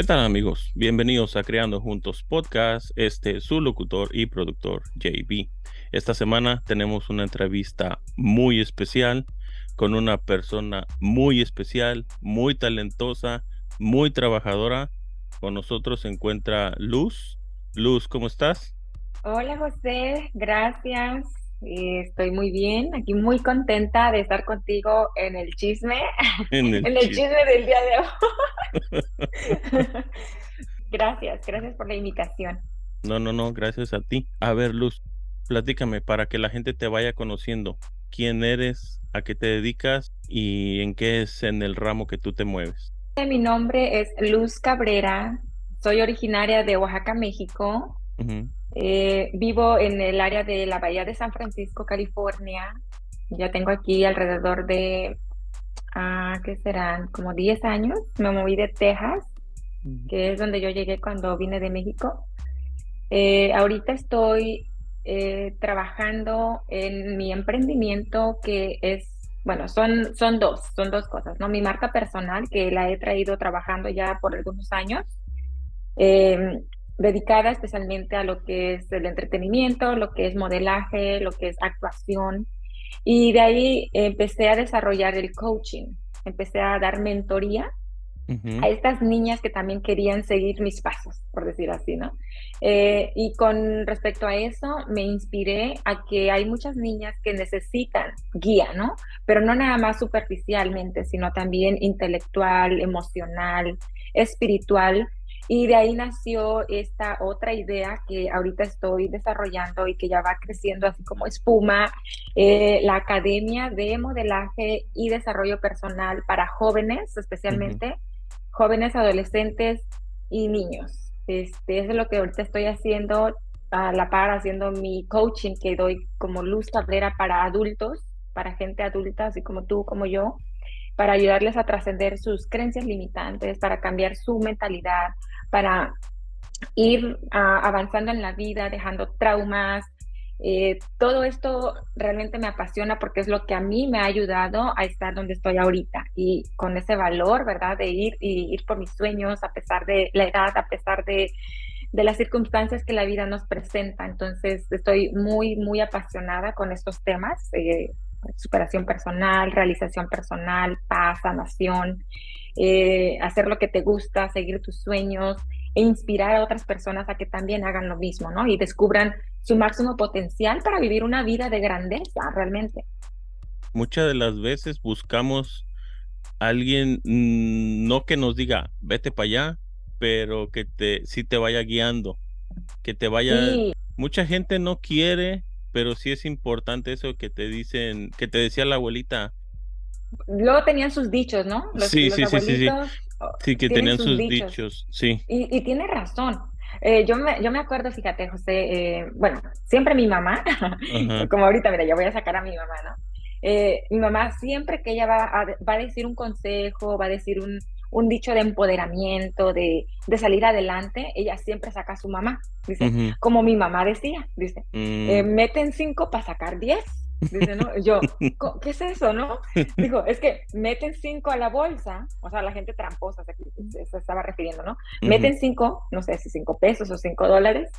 ¿Qué tal amigos? Bienvenidos a Creando Juntos Podcast. Este es su locutor y productor JB. Esta semana tenemos una entrevista muy especial con una persona muy especial, muy talentosa, muy trabajadora. Con nosotros se encuentra Luz. Luz, ¿cómo estás? Hola José, gracias. Eh, estoy muy bien, aquí muy contenta de estar contigo en el chisme, en el, chisme. del día de hoy. gracias, gracias por la invitación. No, no, no, gracias a ti. A ver, Luz, platícame para que la gente te vaya conociendo. ¿Quién eres? ¿A qué te dedicas? ¿Y en qué es en el ramo que tú te mueves? Mi nombre es Luz Cabrera, soy originaria de Oaxaca, México. Eh, vivo en el área de la Bahía de San Francisco, California. Ya tengo aquí alrededor de, ah, ¿qué serán? Como 10 años. Me moví de Texas, que es donde yo llegué cuando vine de México. Eh, ahorita estoy eh, trabajando en mi emprendimiento que es, bueno, son, son dos, son dos cosas, ¿no? Mi marca personal, que la he traído trabajando ya por algunos años. Eh, dedicada especialmente a lo que es el entretenimiento, lo que es modelaje, lo que es actuación. Y de ahí empecé a desarrollar el coaching, empecé a dar mentoría a estas niñas que también querían seguir mis pasos, por decir así, ¿no? Eh, y con respecto a eso, me inspiré a que hay muchas niñas que necesitan guía, ¿no? Pero no nada más superficialmente, sino también intelectual, emocional, espiritual, y de ahí nació esta otra idea que ahorita estoy desarrollando y que ya va creciendo así como espuma, eh, la Academia de Modelaje y Desarrollo Personal para jóvenes, especialmente jóvenes, adolescentes y niños. Este, eso es lo que ahorita estoy haciendo a la par, haciendo mi coaching que doy como luz cabrera para adultos, para gente adulta, así como tú, como yo, para ayudarles a trascender sus creencias limitantes, para cambiar su mentalidad, para ir ah, avanzando en la vida, dejando traumas. Eh, todo esto realmente me apasiona porque es lo que a mí me ha ayudado a estar donde estoy ahorita y con ese valor, ¿verdad? De ir y ir por mis sueños a pesar de la edad, a pesar de, las circunstancias que la vida nos presenta. Entonces, estoy muy, muy apasionada con estos temas, eh, superación personal, realización personal, paz, sanación. Eh, hacer lo que te gusta, seguir tus sueños e inspirar a otras personas a que también hagan lo mismo, ¿no? Y descubran su máximo potencial para vivir una vida de grandeza realmente. Muchas de las veces buscamos a alguien, mm, no que nos diga, vete para allá, pero que te, sí te vaya guiando, que te vaya... Mucha gente no quiere, pero sí es importante eso que te dicen, que te decía la abuelita, luego tenían sus dichos, ¿no? sí, sí, sí, sí, sí. que tenían sus, dichos. sí. Y, tiene razón. Eh, yo, me, yo me acuerdo, fíjate, José, eh, bueno, siempre mi mamá, como ahorita, mira, ya voy a sacar a mi mamá, ¿no? Eh, mi mamá, siempre que ella va a, va a decir un consejo, va a decir un, un dicho de empoderamiento, de, de, salir adelante, ella siempre saca a su mamá, dice, como mi mamá decía, dice, mm. meten cinco para sacar diez. Dice, ¿no? Yo, ¿qué es eso, no? Digo, es que meten cinco a la bolsa, o sea, la gente tramposa se, estaba refiriendo, ¿no? Meten cinco, no sé si cinco pesos o cinco dólares,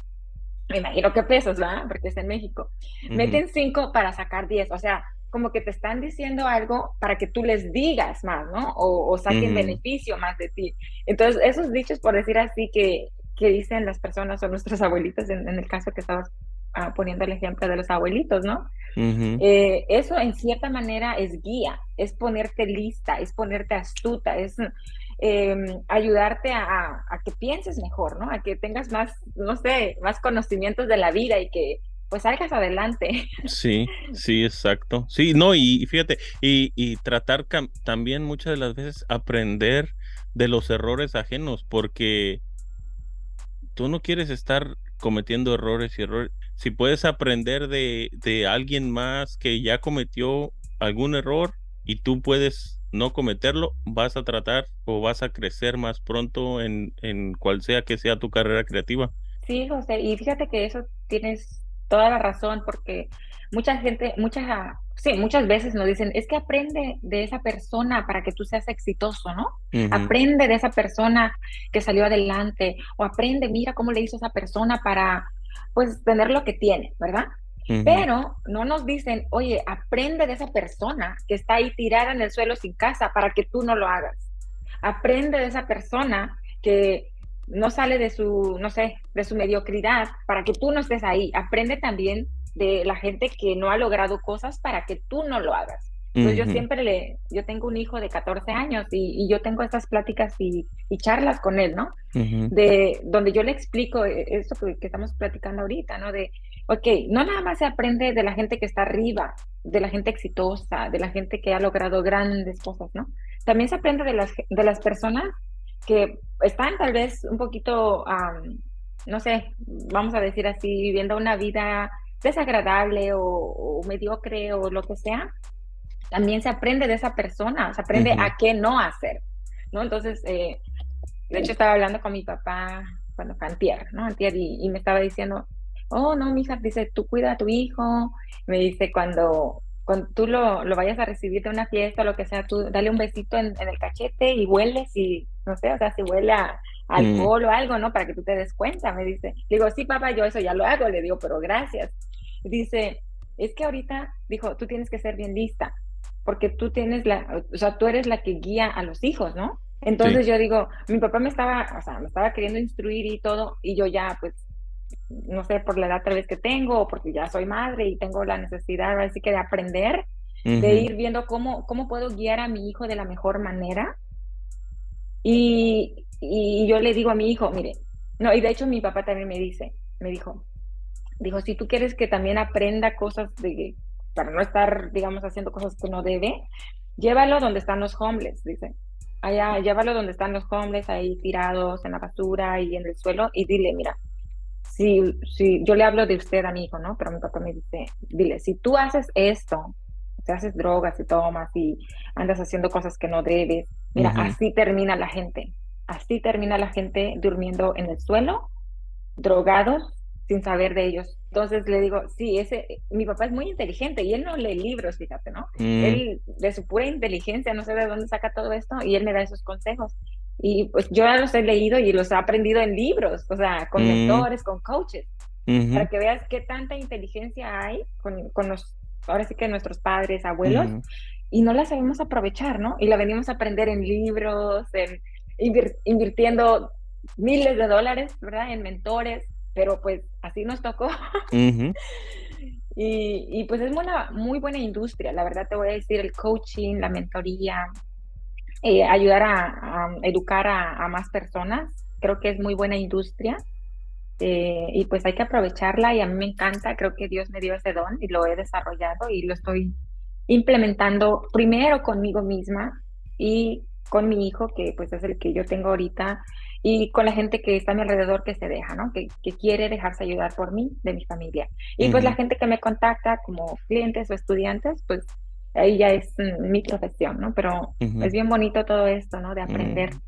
me imagino que pesos, ¿verdad? Porque es en México. Meten cinco para sacar diez, o sea, como que te están diciendo algo para que tú les digas más, ¿no? O, saquen beneficio más de ti. Entonces, esos dichos, por decir así, que, que dicen las personas o nuestros abuelitos, en, en el caso que estabas Ah, poniendo el ejemplo de los abuelitos, ¿no? Eh, eso en cierta manera es guía, es ponerte lista, es ponerte astuta, es em, ayudarte a, que pienses mejor, ¿no? A que tengas más, no sé, más conocimientos de la vida y que pues salgas adelante. Sí, sí, exacto. Sí, no, y, fíjate, y, y tratar también muchas de las veces aprender de los errores ajenos, porque tú no quieres estar cometiendo errores y errores si puedes aprender de, alguien más que ya cometió algún error y tú puedes no cometerlo, vas a tratar o vas a crecer más pronto en, en cual sea que sea tu carrera creativa. Sí, José, y fíjate que eso tienes toda la razón, porque mucha gente, muchas, sí, muchas veces nos dicen, es que aprende de esa persona para que tú seas exitoso, ¿no? Aprende de esa persona que salió adelante, o aprende, mira cómo le hizo esa persona para, pues, tener lo que tiene, ¿verdad? Pero no nos dicen, oye, aprende de esa persona que está ahí tirada en el suelo sin casa para que tú no lo hagas. Aprende de esa persona que no sale de su, no sé, de su mediocridad para que tú no estés ahí. Aprende también de la gente que no ha logrado cosas para que tú no lo hagas. Entonces yo siempre le, yo tengo un hijo de 14 años y, yo tengo estas pláticas y, charlas con él, ¿no? De donde yo le explico eh, esto que, que, estamos platicando ahorita, ¿no? De, ok, no nada más se aprende de la gente que está arriba, de la gente exitosa, de la gente que ha logrado grandes cosas, ¿no? También se aprende de las, de las personas que están tal vez un poquito, no sé, vamos a decir así, viviendo una vida desagradable o, mediocre o lo que sea, también se aprende de esa persona, se aprende a qué no hacer, ¿no? Entonces, eh, de hecho estaba hablando con mi papá cuando fue antier, ¿no? Antier y, me estaba diciendo, oh, no, mija, dice, tú cuida a tu hijo, me dice, cuando, cuando tú lo, lo, vayas a recibir de una fiesta o lo que sea, tú dale un besito en, el cachete y hueles y, no sé, o sea, si huele a, alcohol o algo, ¿no? Para que tú te des cuenta, me dice. Le digo, sí, papá, yo eso ya lo hago, le digo, pero gracias. Dice, es que ahorita, dijo, tú tienes que ser bien lista, porque tú tienes la, o sea, tú eres la que guía a los hijos, ¿no? Entonces yo digo, mi papá me estaba, o sea, me estaba queriendo instruir y todo, y yo ya, pues, no sé, por la edad tal vez que tengo, o porque ya soy madre y tengo la necesidad, así que de aprender, de ir viendo cómo, cómo puedo guiar a mi hijo de la mejor manera. Y, y yo le digo a mi hijo, mire, no, y de hecho mi papá también me dice, me dijo, Dijo, si tú quieres que también aprenda cosas de, para no estar, digamos, haciendo cosas que no debe, llévalo donde están los homeless, dice. Allá, llévalo donde están los homeless, ahí tirados en la basura y en el suelo, y dile, mira, si, si yo le hablo de usted a mi hijo, ¿no? Pero mi papá me dice, dile, si tú haces esto, te haces drogas y tomas y andas haciendo cosas que no debes, mira, así termina la gente. Así termina la gente durmiendo en el suelo, drogados, sin saber de ellos. Entonces le digo, sí, ese, mi papá es muy inteligente y él no lee libros, fíjate, ¿no? Mm. Él, de su pura inteligencia, no sé de dónde saca todo esto y él me da esos consejos. Y pues yo ya los he leído y los he aprendido en libros, o sea, con mm. mentores, con coaches, para que veas qué tanta inteligencia hay con, con los, ahora sí que nuestros padres, abuelos, y no la sabemos aprovechar, ¿no? Y la venimos a aprender en libros, en invirtiendo miles de dólares, ¿verdad? En mentores pero pues así nos tocó. y, pues es una muy buena industria, la verdad te voy a decir, el coaching, la mentoría, eh, ayudar a, educar a, más personas, creo que es muy buena industria. Eh, y pues hay que aprovecharla y a mí me encanta, creo que Dios me dio ese don y lo he desarrollado y lo estoy implementando primero conmigo misma y con mi hijo, que pues es el que yo tengo ahorita, y con la gente que está a mi alrededor que se deja, ¿no? Que, quiere dejarse ayudar por mí, de mi familia. Y pues la gente que me contacta como clientes o estudiantes, pues ahí ya es mm, mi profesión, ¿no? Pero es bien bonito todo esto, ¿no? De aprender. Mm.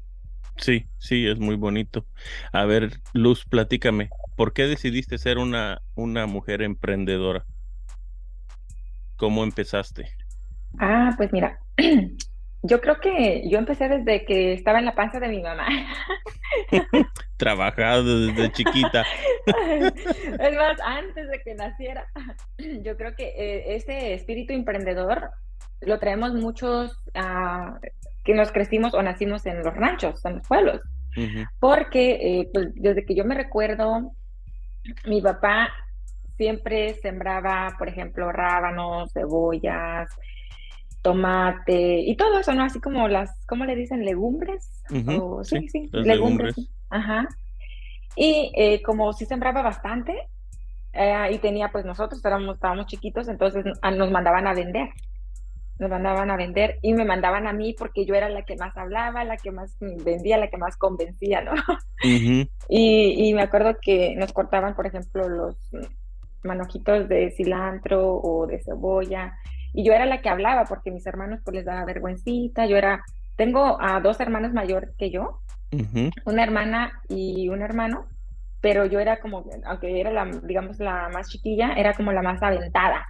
Sí, sí, es muy bonito. A ver, Luz, platícame, ¿por qué decidiste ser una, una mujer emprendedora? ¿Cómo empezaste? Ah, pues mira, Yo creo que yo empecé desde que estaba en la panza de mi mamá. Trabajado desde chiquita. es más, antes de que naciera. Yo creo que eh, ese espíritu emprendedor lo traemos muchos ah, que nos crecimos o nacimos en los ranchos, en los pueblos. Porque eh, pues, desde que yo me recuerdo, mi papá siempre sembraba, por ejemplo, rábanos, cebollas, tomate y todo eso, ¿no? Así como las, ¿cómo le dicen? Legumbres. sí, sí, legumbres. Ajá. Y eh, como sí sembraba bastante, eh, y tenía, pues nosotros estábamos, estábamos chiquitos, entonces nos mandaban a vender. Nos mandaban a vender y me mandaban a mí porque yo era la que más hablaba, la que más vendía, la que más convencía, ¿no? y, y me acuerdo que nos cortaban, por ejemplo, los manojitos de cilantro o de cebolla y yo era la que hablaba porque mis hermanos pues les daba vergüencita, yo era, tengo a dos hermanos mayor que yo, una hermana y un hermano, pero yo era como, aunque era la, digamos, la más chiquilla, era como la más aventada.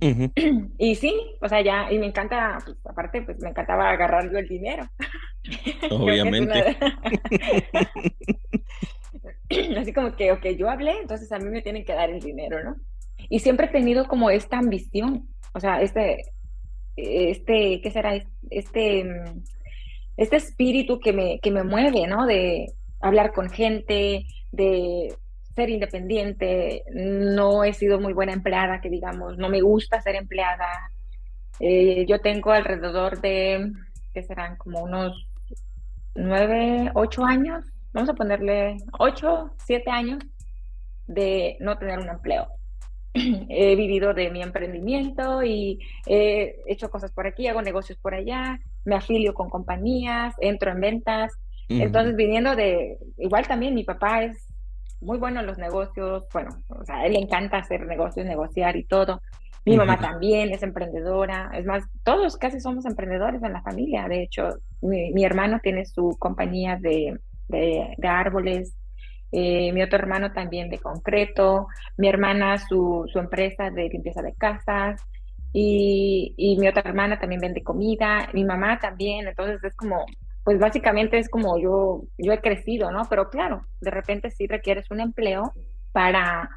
Y sí, o sea, ya, y me encanta, pues aparte, pues me encantaba agarrar yo el dinero. Obviamente. Así como que, ok, yo hablé, entonces a mí me tienen que dar el dinero, ¿no? Y siempre he tenido como esta ambición, o sea, este, este, ¿qué será? Este, este espíritu que me, que me mueve, ¿no? De hablar con gente, de ser independiente. No he sido muy buena empleada, que digamos, no me gusta ser empleada. Eh, yo tengo alrededor de, ¿qué serán? Como unos nueve, ocho años, vamos a ponerle ocho, siete años de no tener un empleo. he vivido de mi emprendimiento y he hecho cosas por aquí, hago negocios por allá, me afilio con compañías, entro en ventas. Entonces, viniendo de, igual también mi papá es muy bueno en los negocios, bueno, o sea, a él le encanta hacer negocios, negociar y todo. Mi mamá también es emprendedora, es más, todos casi somos emprendedores en la familia. De hecho, mi, hermano tiene su compañía de, de árboles, eh, mi otro hermano también de concreto, mi hermana su, su empresa de limpieza de casas y, y, mi otra hermana también vende comida, mi mamá también, entonces es como, pues básicamente es como yo, yo he crecido, ¿no? Pero claro, de repente sí requieres un empleo para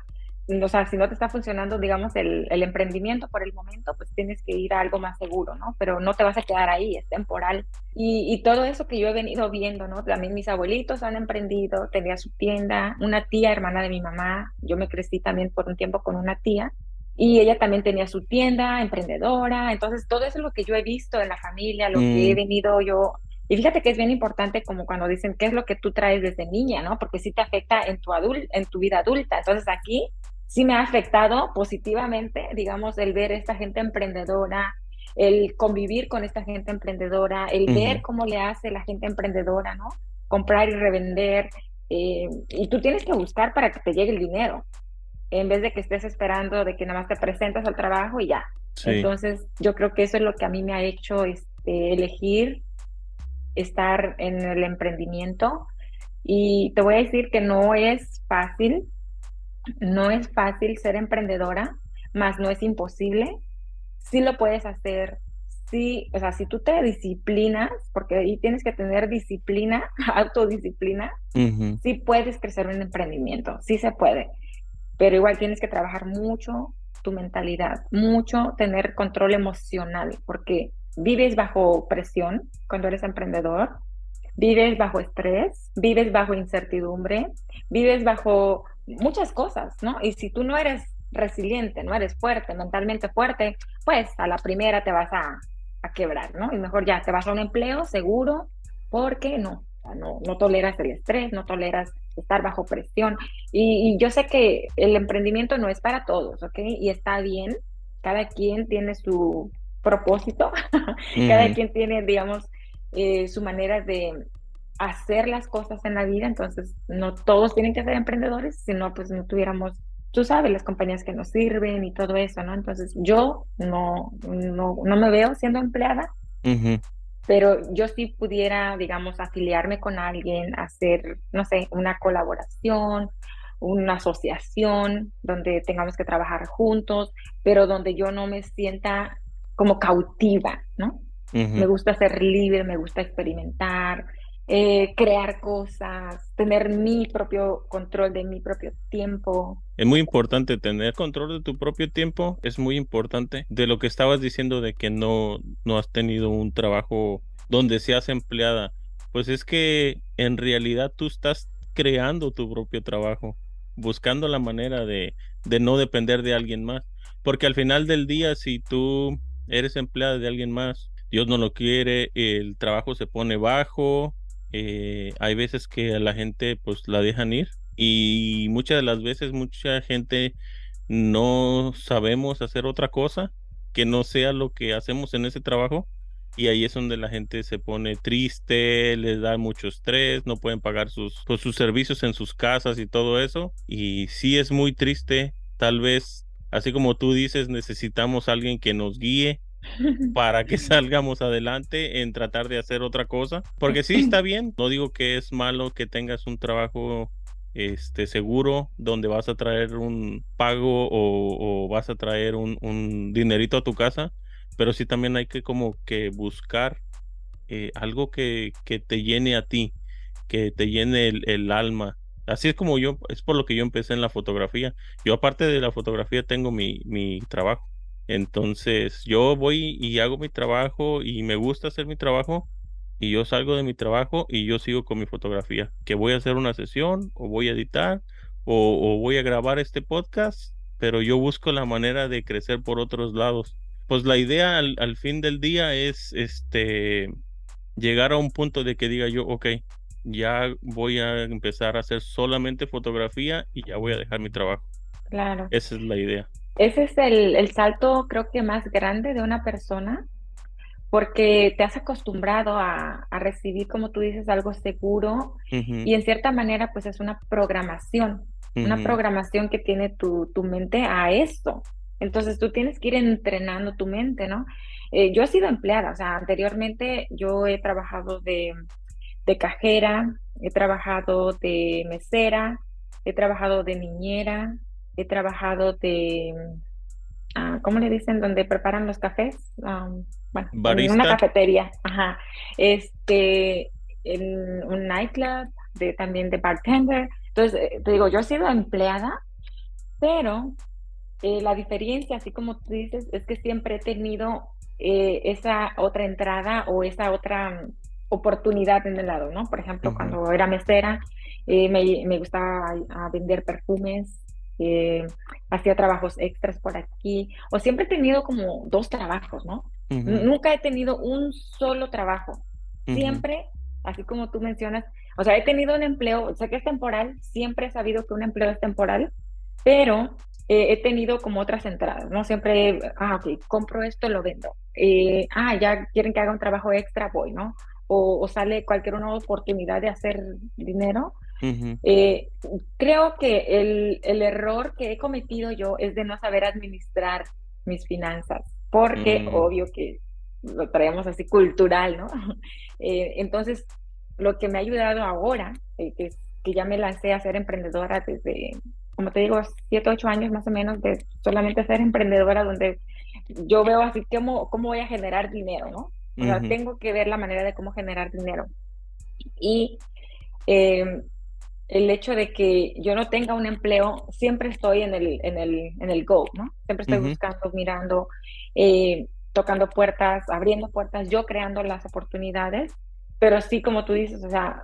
o sea, si no te está funcionando, digamos, el, el, emprendimiento por el momento, pues tienes que ir a algo más seguro, ¿no? Pero no te vas a quedar ahí, es temporal. Y, y, todo eso que yo he venido viendo, ¿no? También mis abuelitos han emprendido, tenía su tienda, una tía, hermana de mi mamá, yo me crecí también por un tiempo con una tía, y ella también tenía su tienda, emprendedora, entonces todo eso es lo que yo he visto en la familia, lo que he mm. venido yo y fíjate que es bien importante como cuando dicen qué es lo que tú traes desde niña, ¿no? Porque sí te afecta en tu, adult en tu vida adulta. Entonces aquí sí me ha afectado positivamente, digamos, el ver esta gente emprendedora, el convivir con esta gente emprendedora, el ver cómo le hace la gente emprendedora, ¿no? Comprar y revender. Eh, y tú tienes que buscar para que te llegue el dinero, en vez de que estés esperando de que nada más te presentas al trabajo y ya. Entonces, yo creo que eso es lo que a mí me ha hecho este, elegir estar en el emprendimiento. Y te voy a decir que no es fácil, no es fácil ser emprendedora, más no es imposible. Sí lo puedes hacer. Sí, o sea, si tú te disciplinas, porque ahí tienes que tener disciplina, autodisciplina, sí puedes crecer un emprendimiento, sí se puede, pero igual tienes que trabajar mucho tu mentalidad, mucho tener control emocional, porque vives bajo presión cuando eres emprendedor, vives bajo estrés, vives bajo incertidumbre, vives bajo muchas cosas, ¿no? Y si tú no eres resiliente, no eres fuerte, mentalmente fuerte, pues a la primera te vas a, quebrar, ¿no? Y mejor ya te vas a un empleo seguro porque no, no, no toleras el estrés, no toleras estar bajo presión. Y, yo sé que el emprendimiento no es para todos, ¿ok? Y está bien, cada quien tiene su propósito, cada quien tiene, digamos, eh, su manera de, hacer las cosas en la vida, entonces no todos tienen que ser emprendedores, sino pues no tuviéramos, tú sabes, las compañías que nos sirven y todo eso, ¿no? Entonces yo no, no, no me veo siendo empleada, pero yo sí pudiera, digamos, afiliarme con alguien, hacer, no sé, una colaboración, una asociación donde tengamos que trabajar juntos, pero donde yo no me sienta como cautiva, ¿no? Me gusta ser libre, me gusta experimentar, eh, crear cosas, tener mi propio control de mi propio tiempo. Es muy importante tener control de tu propio tiempo, es muy importante. De lo que estabas diciendo de que no, no has tenido un trabajo donde seas empleada, pues es que en realidad tú estás creando tu propio trabajo, buscando la manera de, de no depender de alguien más. Porque al final del día, si tú eres empleada de alguien más, Dios no lo quiere, el trabajo se pone bajo, eh, hay veces que a la gente pues la dejan ir y muchas de las veces mucha gente no sabemos hacer otra cosa que no sea lo que hacemos en ese trabajo y ahí es donde la gente se pone triste, les da mucho estrés, no pueden pagar sus, pues, sus servicios en sus casas y todo eso y sí es muy triste, tal vez así como tú dices necesitamos alguien que nos guíe para que salgamos adelante en tratar de hacer otra cosa. Porque sí está bien, no digo que es malo que tengas un trabajo este seguro donde vas a traer un pago o, vas a traer un, dinerito a tu casa, pero sí también hay que como que buscar eh, algo que, que, te llene a ti, que te llene el, alma. Así es como yo, es por lo que yo empecé en la fotografía. Yo aparte de la fotografía tengo mi, mi trabajo. Entonces yo voy y hago mi trabajo y me gusta hacer mi trabajo y yo salgo de mi trabajo y yo sigo con mi fotografía, que voy a hacer una sesión o voy a editar o, voy a grabar este podcast, pero yo busco la manera de crecer por otros lados. Pues la idea al, al fin del día es este llegar a un punto de que diga yo, ok, ya voy a empezar a hacer solamente fotografía y ya voy a dejar mi trabajo. Claro. Esa es la idea. Ese es el, el salto creo que más grande de una persona porque te has acostumbrado a, recibir, como tú dices, algo seguro y en cierta manera pues es una programación, una programación que tiene tu, mente a esto. Entonces tú tienes que ir entrenando tu mente, ¿no? Eh, yo he sido empleada, o sea, anteriormente yo he trabajado de, de cajera, he trabajado de mesera, he trabajado de niñera, he trabajado de, ah, ¿cómo le dicen? Donde preparan los cafés. bueno, en una cafetería, ajá. Este, en un nightclub, de, también de bartender. Entonces, eh, te digo, yo he sido empleada, pero eh, la diferencia, así como tú dices, es que siempre he tenido eh, esa otra entrada o esa otra oportunidad en el lado, ¿no? Por ejemplo, cuando era mesera, me, me, gustaba vender perfumes, eh, hacía trabajos extras por aquí, o siempre he tenido como dos trabajos, ¿no? Nunca he tenido un solo trabajo. Siempre, así como tú mencionas, o sea, he tenido un empleo, sé que es temporal, siempre he sabido que un empleo es temporal, pero eh, he tenido como otras entradas, ¿no? Siempre, ah, ok, compro esto, lo vendo. Eh, ah, ya quieren que haga un trabajo extra, voy, ¿no? O, o sale cualquier nueva oportunidad de hacer dinero, eh, creo que el, el, error que he cometido yo es de no saber administrar mis finanzas, porque mm. obvio que lo traemos así cultural, ¿no? Eh, entonces, lo que me ha ayudado ahora, eh, que, que ya me lancé a ser emprendedora desde, como te digo, siete, ocho años más o menos de solamente ser emprendedora, donde yo veo así cómo, cómo voy a generar dinero, ¿no? O sea, tengo que ver la manera de cómo generar dinero. Y eh, el hecho de que yo no tenga un empleo, siempre estoy en el, en el, en el go, ¿no? Siempre estoy buscando, mirando, eh, tocando puertas, abriendo puertas, yo creando las oportunidades, pero sí, como tú dices, o sea,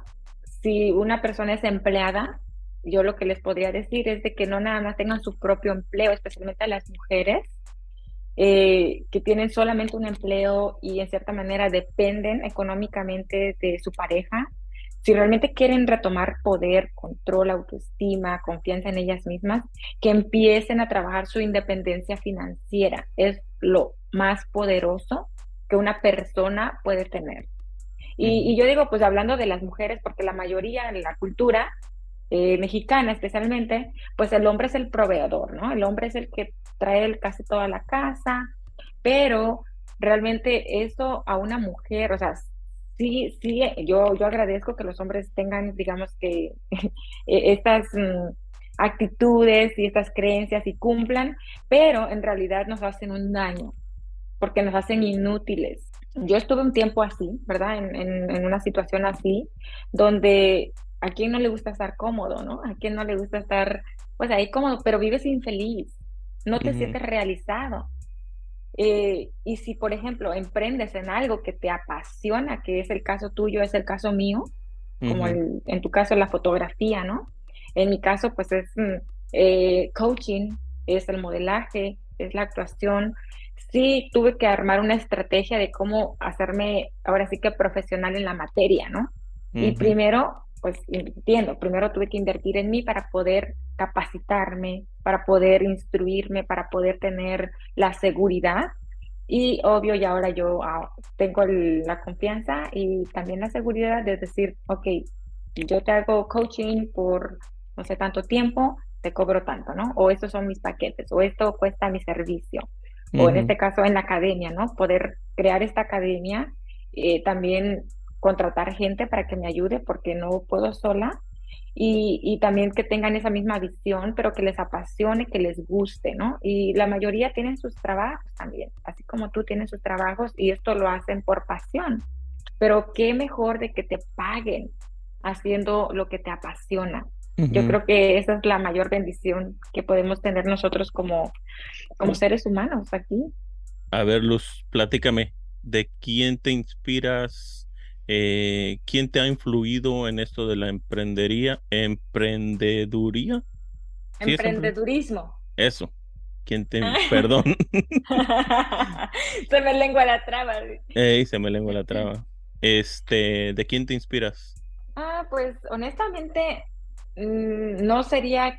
si una persona es empleada, yo lo que les podría decir es de que no nada más tengan su propio empleo, especialmente a las mujeres, eh, que tienen solamente un empleo y en cierta manera dependen económicamente de su pareja, si realmente quieren retomar poder, control, autoestima, confianza en ellas mismas, que empiecen a trabajar su independencia financiera. Es lo más poderoso que una persona puede tener. Y, yo digo, pues hablando de las mujeres, porque la mayoría en la cultura eh, mexicana especialmente, pues el hombre es el proveedor, ¿no? El hombre es el que trae casi toda la casa, pero realmente eso a una mujer, o sea, sí, sí, yo, yo agradezco que los hombres tengan, digamos que, e, estas mm, actitudes y estas creencias y cumplan, pero en realidad nos hacen un daño, porque nos hacen inútiles. Yo estuve un tiempo así, ¿verdad? En, en, una situación así, donde a quien no le gusta estar cómodo, ¿no? A quien no le gusta estar, pues ahí cómodo, pero vives infeliz, no te sientes realizado. Eh, y si, por ejemplo, emprendes en algo que te apasiona, que es el caso tuyo, es el caso mío, como en tu caso la fotografía, ¿no? En mi caso, pues es mm, eh, coaching, es el modelaje, es la actuación. Sí, tuve que armar una estrategia de cómo hacerme ahora sí que profesional en la materia, ¿no? Y primero, pues entiendo, primero tuve que invertir en mí para poder capacitarme, para poder instruirme, para poder tener la seguridad. Y obvio, y ahora yo ah, tengo la confianza y también la seguridad de decir, ok, yo te hago coaching por no sé tanto tiempo, te cobro tanto, ¿no? O estos son mis paquetes, o esto cuesta mi servicio. O en este caso en la academia, ¿no? Poder crear esta academia, eh, también contratar gente para que me ayude porque no puedo sola y, y, también que tengan esa misma visión, pero que les apasione, que les guste, ¿no? Y la mayoría tienen sus trabajos también, así como tú tienes sus trabajos y esto lo hacen por pasión. Pero qué mejor de que te paguen haciendo lo que te apasiona. Yo creo que esa es la mayor bendición que podemos tener nosotros como, como seres humanos aquí. A ver, Luz, platícame, ¿de quién te inspiras? Eh, ¿Quién te ha influido en esto de la emprendería? ¿Emprendeduría? Emprendedurismo. Eso. ¿Quién te... Perdón. se me lengua la traba. Ey, se me lengua la traba. Este, ¿de quién te inspiras? Ah, pues honestamente mm, no sería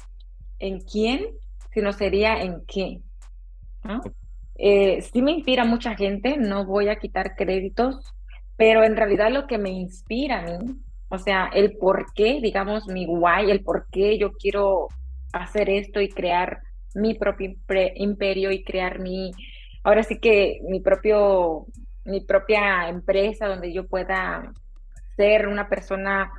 en quién, sino sería en qué. Eh, sí me inspira mucha gente, no voy a quitar créditos, pero en realidad lo que me inspira a mí, o sea, el por qué, digamos, mi why, el por qué yo quiero hacer esto y crear mi propio imperio y crear mi, ahora sí que mi propio, mi propia empresa donde yo pueda ser una persona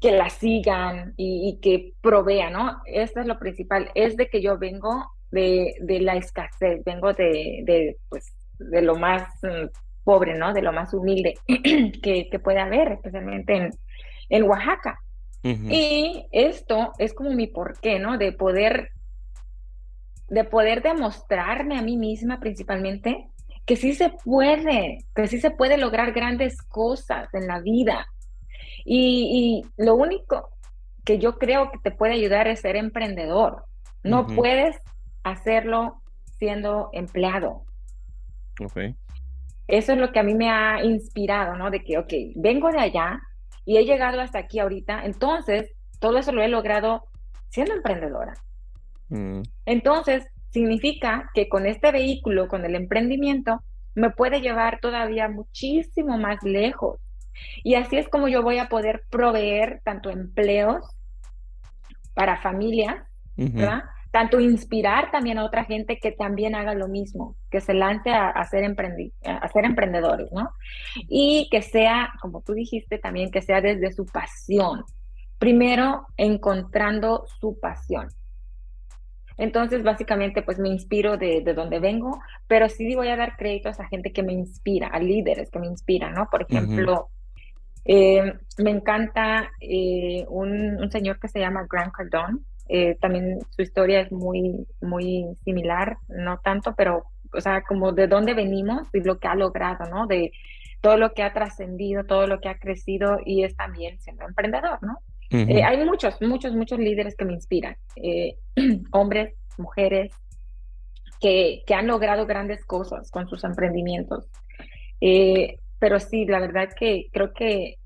que la sigan y, que provea, ¿no? Esto es lo principal, es de que yo vengo de, la escasez, vengo de, de, pues, de lo más mm, pobre, ¿no? De lo más humilde que, que puede haber, especialmente en, en Oaxaca. Y esto es como mi porqué, ¿no? De poder, de poder demostrarme a mí misma principalmente que sí se puede, que sí se puede lograr grandes cosas en la vida. Y, lo único que yo creo que te puede ayudar es ser emprendedor. No puedes hacerlo siendo empleado. Okay eso es lo que a mí me ha inspirado, ¿no? De que, ok, vengo de allá y he llegado hasta aquí ahorita, entonces todo eso lo he logrado siendo emprendedora. Mm. Entonces, significa que con este vehículo, con el emprendimiento, me puede llevar todavía muchísimo más lejos. Y así es como yo voy a poder proveer tanto empleos para familias, ¿verdad? Tanto inspirar también a otra gente que también haga lo mismo, que se lance a, a, ser, a ser emprendedores, ¿no? Y que sea, como tú dijiste también, que sea desde su pasión. Primero, encontrando su pasión. Entonces, básicamente, pues me inspiro de, de, donde vengo, pero sí voy a dar créditos a gente que me inspira, a líderes que me inspiran, ¿no? Por ejemplo, eh, me encanta eh, un, un, señor que se llama Grant Cardone. Eh, también su historia es muy, muy similar, no tanto, pero, o sea, como de dónde venimos y lo que ha logrado, ¿no? De todo lo que ha trascendido, todo lo que ha crecido y es también siendo emprendedor, ¿no? Eh, hay muchos, muchos, muchos líderes que me inspiran, eh, hombres, mujeres, que, que, han logrado grandes cosas con sus emprendimientos. pero sí, la verdad que creo que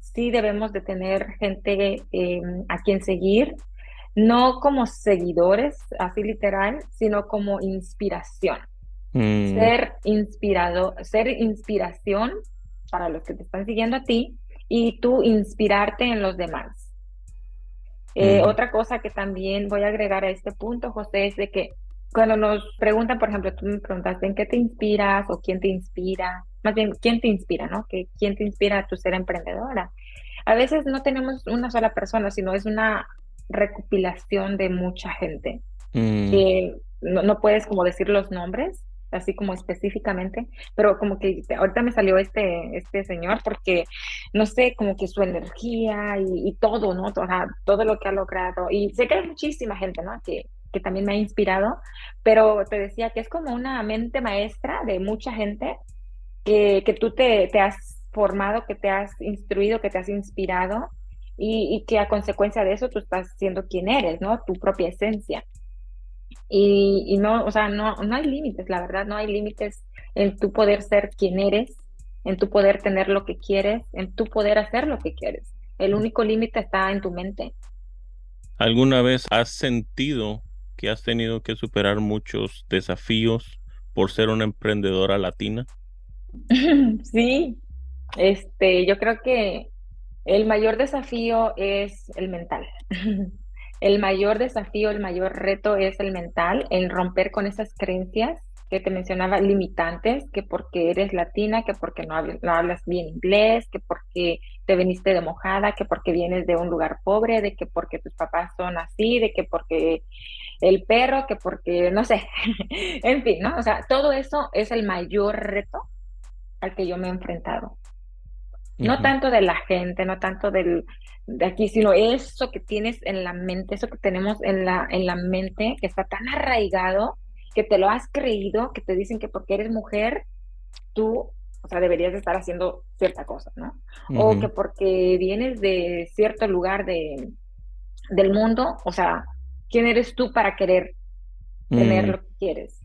sí debemos de tener gente a quien seguir no como seguidores, así literal, sino como inspiración. Mm. Ser inspirado, ser inspiración para los que te están siguiendo a ti y tú inspirarte en los demás. Eh, mm. Otra cosa que también voy a agregar a este punto, José, es de que cuando nos preguntan, por ejemplo, tú me preguntaste en qué te inspiras o quién te inspira, más bien, ¿quién te inspira, no? Que, ¿Quién te inspira a tu ser emprendedora? A veces no tenemos una sola persona, sino es una recopilación de mucha gente. Mm. que no, puedes como decir los nombres, así como específicamente, pero como que ahorita me salió este, este señor porque, no sé, como que su energía y, todo, ¿no? Todo, todo lo que ha logrado. Y sé que hay muchísima gente, ¿no? Que, que también me ha inspirado, pero te decía que es como una mente maestra de mucha gente que, que tú te, te has formado, que te has instruido, que te has inspirado y, que a consecuencia de eso tú estás siendo quien eres, ¿no? Tu propia esencia. Y, y no, o sea, no, no hay límites, la verdad, no hay límites en tu poder ser quien eres, en tu poder tener lo que quieres, en tu poder hacer lo que quieres. El único límite está en tu mente. ¿Alguna vez has sentido que has tenido que superar muchos desafíos por ser una emprendedora latina? sí, este, yo creo que el mayor desafío es el mental. El mayor desafío, el mayor reto es el mental, el romper con esas creencias que te mencionaba, limitantes, que porque eres latina, que porque no hablas, bien inglés, que porque te viniste de mojada, que porque vienes de un lugar pobre, de que porque tus papás son así, de que porque el perro, que porque, no sé, en fin, ¿no? O sea, todo eso es el mayor reto al que yo me he enfrentado. No tanto de la gente, no tanto del, de aquí, sino eso que tienes en la mente, eso que tenemos en la, en la mente, que está tan arraigado, que te lo has creído, que te dicen que porque eres mujer, tú, o sea, deberías estar haciendo cierta cosa, ¿no? O que porque vienes de cierto lugar de, del mundo, o sea, ¿quién eres tú para querer tener mm. lo que quieres?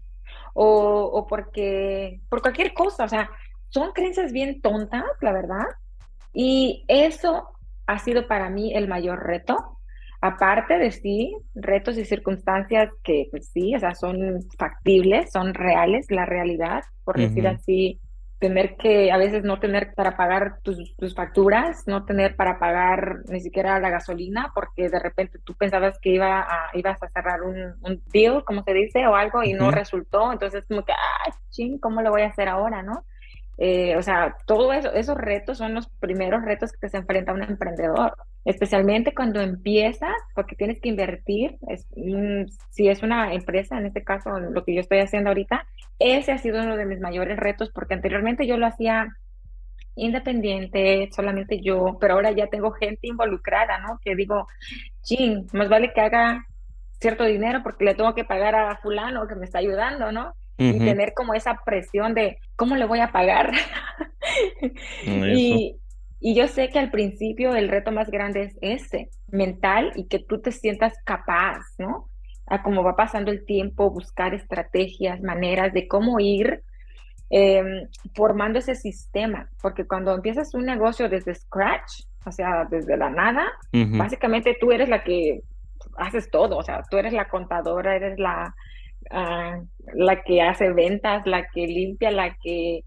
O, o porque, por cualquier cosa, o sea, son creencias bien tontas, la verdad, y eso ha sido para mí el mayor reto. Aparte de sí, retos y circunstancias que pues sí, o sea, son factibles, son reales, la realidad, por decir así, tener que a veces no tener para pagar tus, tus, facturas, no tener para pagar ni siquiera la gasolina, porque de repente tú pensabas que iba a, ibas a cerrar un, un deal, como se dice, o algo, y no resultó. Entonces, como que, ah, ching, ¿cómo lo voy a hacer ahora, no? Eh, o sea, todos eso, esos retos son los primeros retos que se enfrenta un emprendedor, especialmente cuando empiezas, porque tienes que invertir, si es una empresa, en este caso lo que yo estoy haciendo ahorita, ese ha sido uno de mis mayores retos, porque anteriormente yo lo hacía independiente, solamente yo, pero ahora ya tengo gente involucrada, ¿no? Que digo, ching, más vale que haga cierto dinero porque le tengo que pagar a fulano que me está ayudando, ¿no? y tener como esa presión de cómo le voy a pagar. y, y yo sé que al principio el reto más grande es ese, mental, y que tú te sientas capaz, ¿no? A cómo va pasando el tiempo, buscar estrategias, maneras de cómo ir em, formando ese sistema, porque cuando empiezas un negocio desde scratch, o sea, desde la nada, básicamente tú eres la que haces todo, o sea, tú eres la contadora, eres la, Ah, la que hace ventas, la que limpia, la que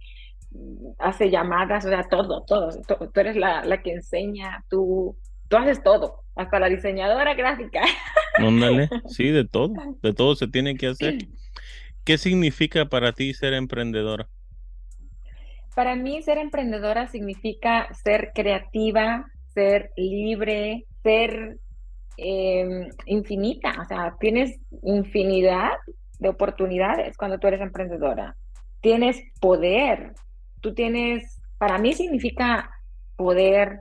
hace llamadas, o sea, todo, todo. Tú, eres la, la, que enseña, tú, tú haces todo, hasta la diseñadora gráfica. Ándale, sí, de todo, de todo se tiene que hacer. ¿Qué significa para ti ser emprendedora? Para mí ser emprendedora significa ser creativa, ser libre, ser em, infinita, o sea, tienes infinidad de oportunidades cuando tú eres emprendedora. Tienes poder. Tú tienes, para mí significa poder,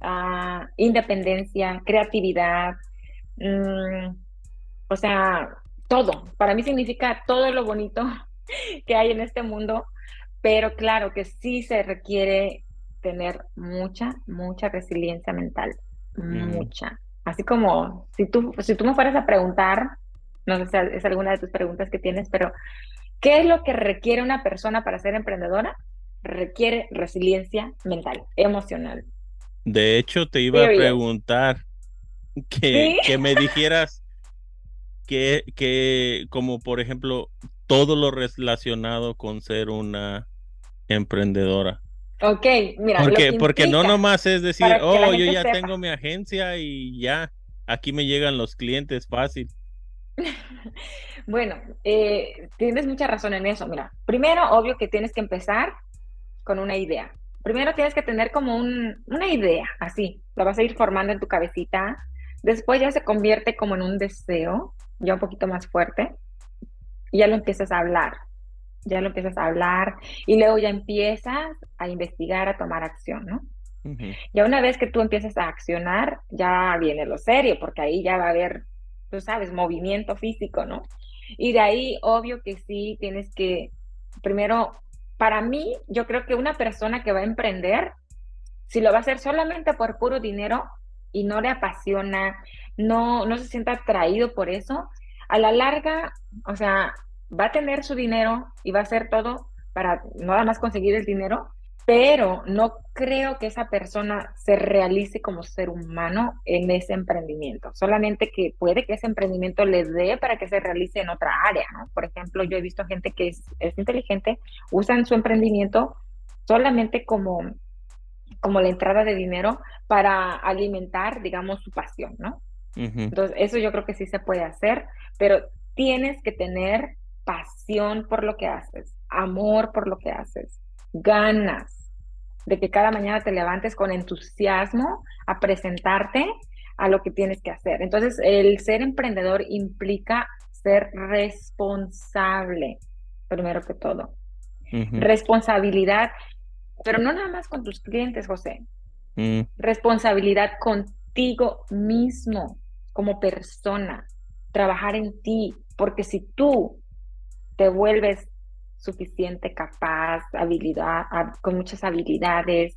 ah, independencia, creatividad, mm, o sea, todo. Para mí significa todo lo bonito que hay en este mundo, pero claro que sí se requiere tener mucha, mucha resiliencia mental, mucha. Así como si tú, si tú me fueras a preguntar no sé si es alguna de tus preguntas que tienes, pero ¿qué es lo que requiere una persona para ser emprendedora? Requiere resiliencia mental, emocional. De hecho, te iba a preguntar que, que me dijeras que, que, como por ejemplo, todo lo relacionado con ser una emprendedora. Ok, mira. Porque, porque no nomás es decir, oh, yo ya tengo mi agencia y ya, aquí me llegan los clientes fácil. bueno, eh, tienes mucha razón en eso. Mira, primero, obvio que tienes que empezar con una idea. Primero tienes que tener como una idea, así, la vas a ir formando en tu cabecita. Después ya se convierte como en un deseo, ya un poquito más fuerte, y ya lo empiezas a hablar, ya lo empiezas a hablar, y luego ya empiezas a investigar, a tomar acción, ¿no? Ya una vez que tú empiezas a accionar, ya viene lo serio, porque ahí ya va a haber tú sabes, movimiento físico, ¿no? Y de ahí, obvio que sí, tienes que, primero, para mí, yo creo que una persona que va a emprender, si lo va a hacer solamente por puro dinero y no le apasiona, no, no se sienta atraído por eso, a la larga, o sea, va a tener su dinero y va a hacer todo para nada más conseguir el dinero, pero no creo que esa persona se realice como ser humano en ese emprendimiento. Solamente que puede que ese emprendimiento le dé para que se realice en otra área, ¿no? Por ejemplo, yo he visto gente que es, inteligente, usan su emprendimiento solamente como, como la entrada de dinero para alimentar, digamos, su pasión, ¿no? Entonces, eso yo creo que sí se puede hacer, pero tienes que tener pasión por lo que haces, amor por lo que haces, ganas, de que cada mañana te levantes con entusiasmo a presentarte a lo que tienes que hacer. Entonces, el ser emprendedor implica ser responsable, primero que todo. Responsabilidad, pero no nada más con tus clientes, José. Mm. Responsabilidad contigo mismo como persona, trabajar en ti, porque si tú te vuelves suficiente, capaz, habilidad, con muchas habilidades,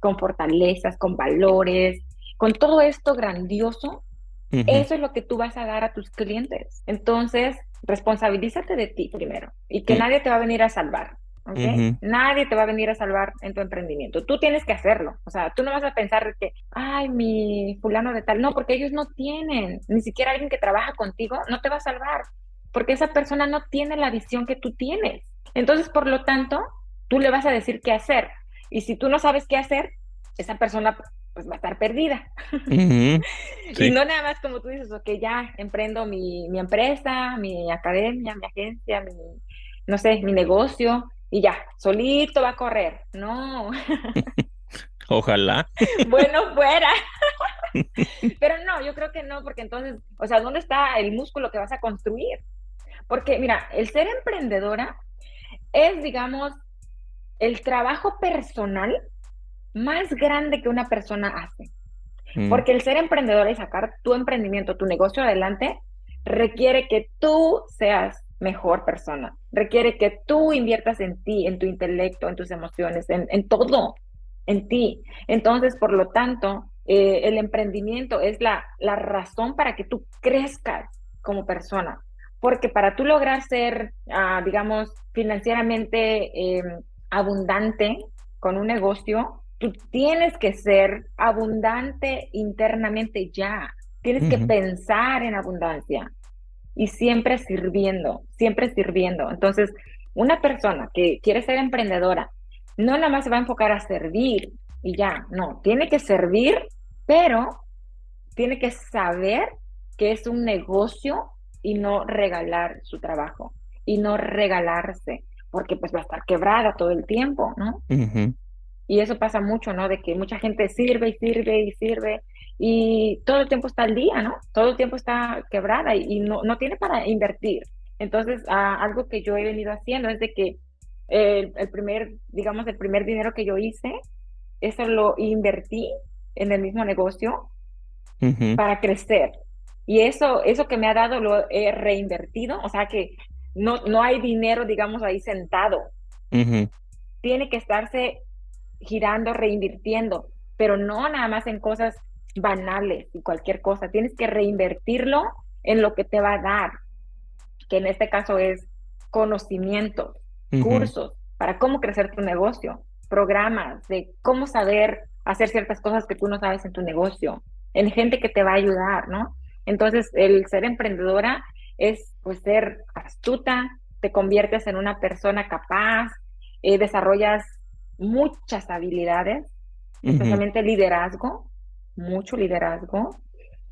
con fortalezas, con valores, con todo esto grandioso, eso es lo que tú vas a dar a tus clientes. Entonces, responsabilízate de ti primero y que nadie te va a venir a salvar. ¿okay? Nadie te va a venir a salvar en tu emprendimiento. Tú tienes que hacerlo. O sea, tú no vas a pensar que, ay, mi fulano de tal. No, porque ellos no tienen, ni siquiera alguien que trabaja contigo no te va a salvar, porque esa persona no tiene la visión que tú tienes. Entonces, por lo tanto, tú le vas a decir qué hacer. Y si tú no sabes qué hacer, esa persona pues va a estar perdida. Y no nada más como tú dices, ok, ya emprendo mi, mi, empresa, mi academia, mi agencia, mi, no sé, mi negocio, y ya, solito va a correr. No. Ojalá. bueno, fuera. Pero no, yo creo que no, porque entonces, o sea, ¿dónde está el músculo que vas a construir? Porque, mira, el ser emprendedora es, digamos, el trabajo personal más grande que una persona hace. Mm. Porque el ser emprendedor y sacar tu emprendimiento, tu negocio adelante, requiere que tú seas mejor persona, requiere que tú inviertas en ti, en tu intelecto, en tus emociones, en, todo, en ti. Entonces, por lo tanto, eh, el emprendimiento es la, la razón para que tú crezcas como persona. Porque para tú lograr ser, ah, digamos, financieramente em, abundante con un negocio, tú tienes que ser abundante internamente ya. Tienes que pensar en abundancia y siempre sirviendo, siempre sirviendo. Entonces, una persona que quiere ser emprendedora no nada más se va a enfocar a servir y ya, no, tiene que servir, pero tiene que saber que es un negocio y no regalar su trabajo y no regalarse, porque pues va a estar quebrada todo el tiempo, ¿no? Y eso pasa mucho, ¿no? De que mucha gente sirve y sirve y sirve y todo el tiempo está al día, ¿no? Todo el tiempo está quebrada y, no, no, tiene para invertir. Entonces, algo que yo he venido haciendo es de que el, primer, digamos, el primer dinero que yo hice, eso lo invertí en el mismo negocio para crecer. Y eso, eso que me ha dado lo he reinvertido, o sea que no, no hay dinero, digamos, ahí sentado. Tiene que estarse girando, reinvirtiendo, pero no nada más en cosas banales y cualquier cosa. Tienes que reinvertirlo en lo que te va a dar, que en este caso es conocimiento, cursos para cómo crecer tu negocio, programas de cómo saber hacer ciertas cosas que tú no sabes en tu negocio, en gente que te va a ayudar, ¿no? Entonces, el ser emprendedora es pues ser astuta, te conviertes en una persona capaz, eh, desarrollas muchas habilidades, especialmente liderazgo, mucho liderazgo,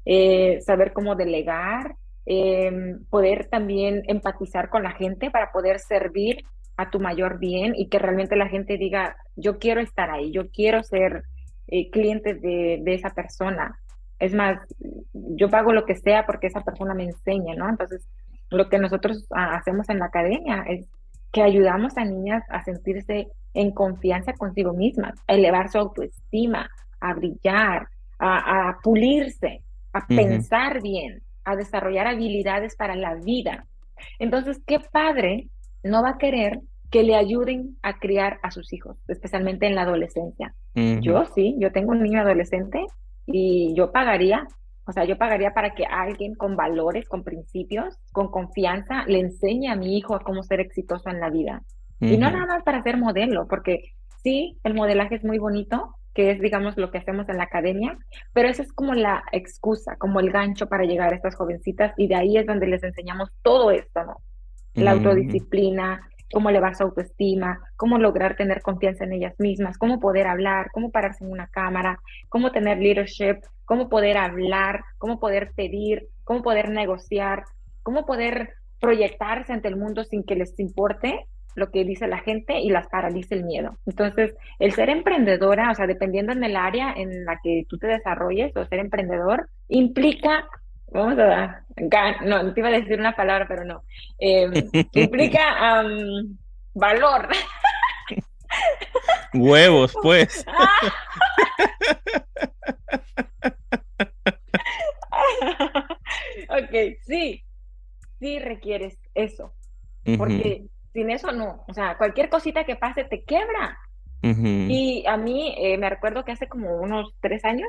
eh, saber cómo delegar, em, poder también empatizar con la gente para poder servir a tu mayor bien y que realmente la gente diga, yo quiero estar ahí, yo quiero ser eh, cliente de, de, esa persona. Es más, yo pago lo que sea porque esa persona me enseña, ¿no? Entonces, lo que nosotros ah, hacemos en la academia es que ayudamos a niñas a sentirse en confianza consigo mismas, a elevar su autoestima, a brillar, a, pulirse, a pensar bien, a desarrollar habilidades para la vida. Entonces, ¿qué padre no va a querer que le ayuden a criar a sus hijos, especialmente en la adolescencia? Yo sí, yo tengo un niño adolescente y yo pagaría, o sea, yo pagaría para que alguien con valores, con principios, con confianza, le enseñe a mi hijo a cómo ser exitoso en la vida. Y no nada más para ser modelo, porque sí, el modelaje es muy bonito, que es, digamos, lo que hacemos en la academia, pero esa es como la excusa, como el gancho para llegar a estas jovencitas y de ahí es donde les enseñamos todo esto, ¿no? La autodisciplina, cómo elevar su autoestima, cómo lograr tener confianza en ellas mismas, cómo poder hablar, cómo pararse en una cámara, cómo tener leadership, cómo poder hablar, cómo poder pedir, cómo poder negociar, cómo poder proyectarse ante el mundo sin que les importe lo que dice la gente y las paraliza el miedo. Entonces, el ser emprendedora, o sea, dependiendo en el área en la que tú te desarrolles o ser emprendedor, implica, vamos a, no, no te iba a decir una palabra, pero no, em, implica valor. Huevos, pues. ok, sí, sí requieres eso, porque sin eso no, o sea, cualquier cosita que pase te quebra. Y a mí eh, me recuerdo que hace como unos tres años,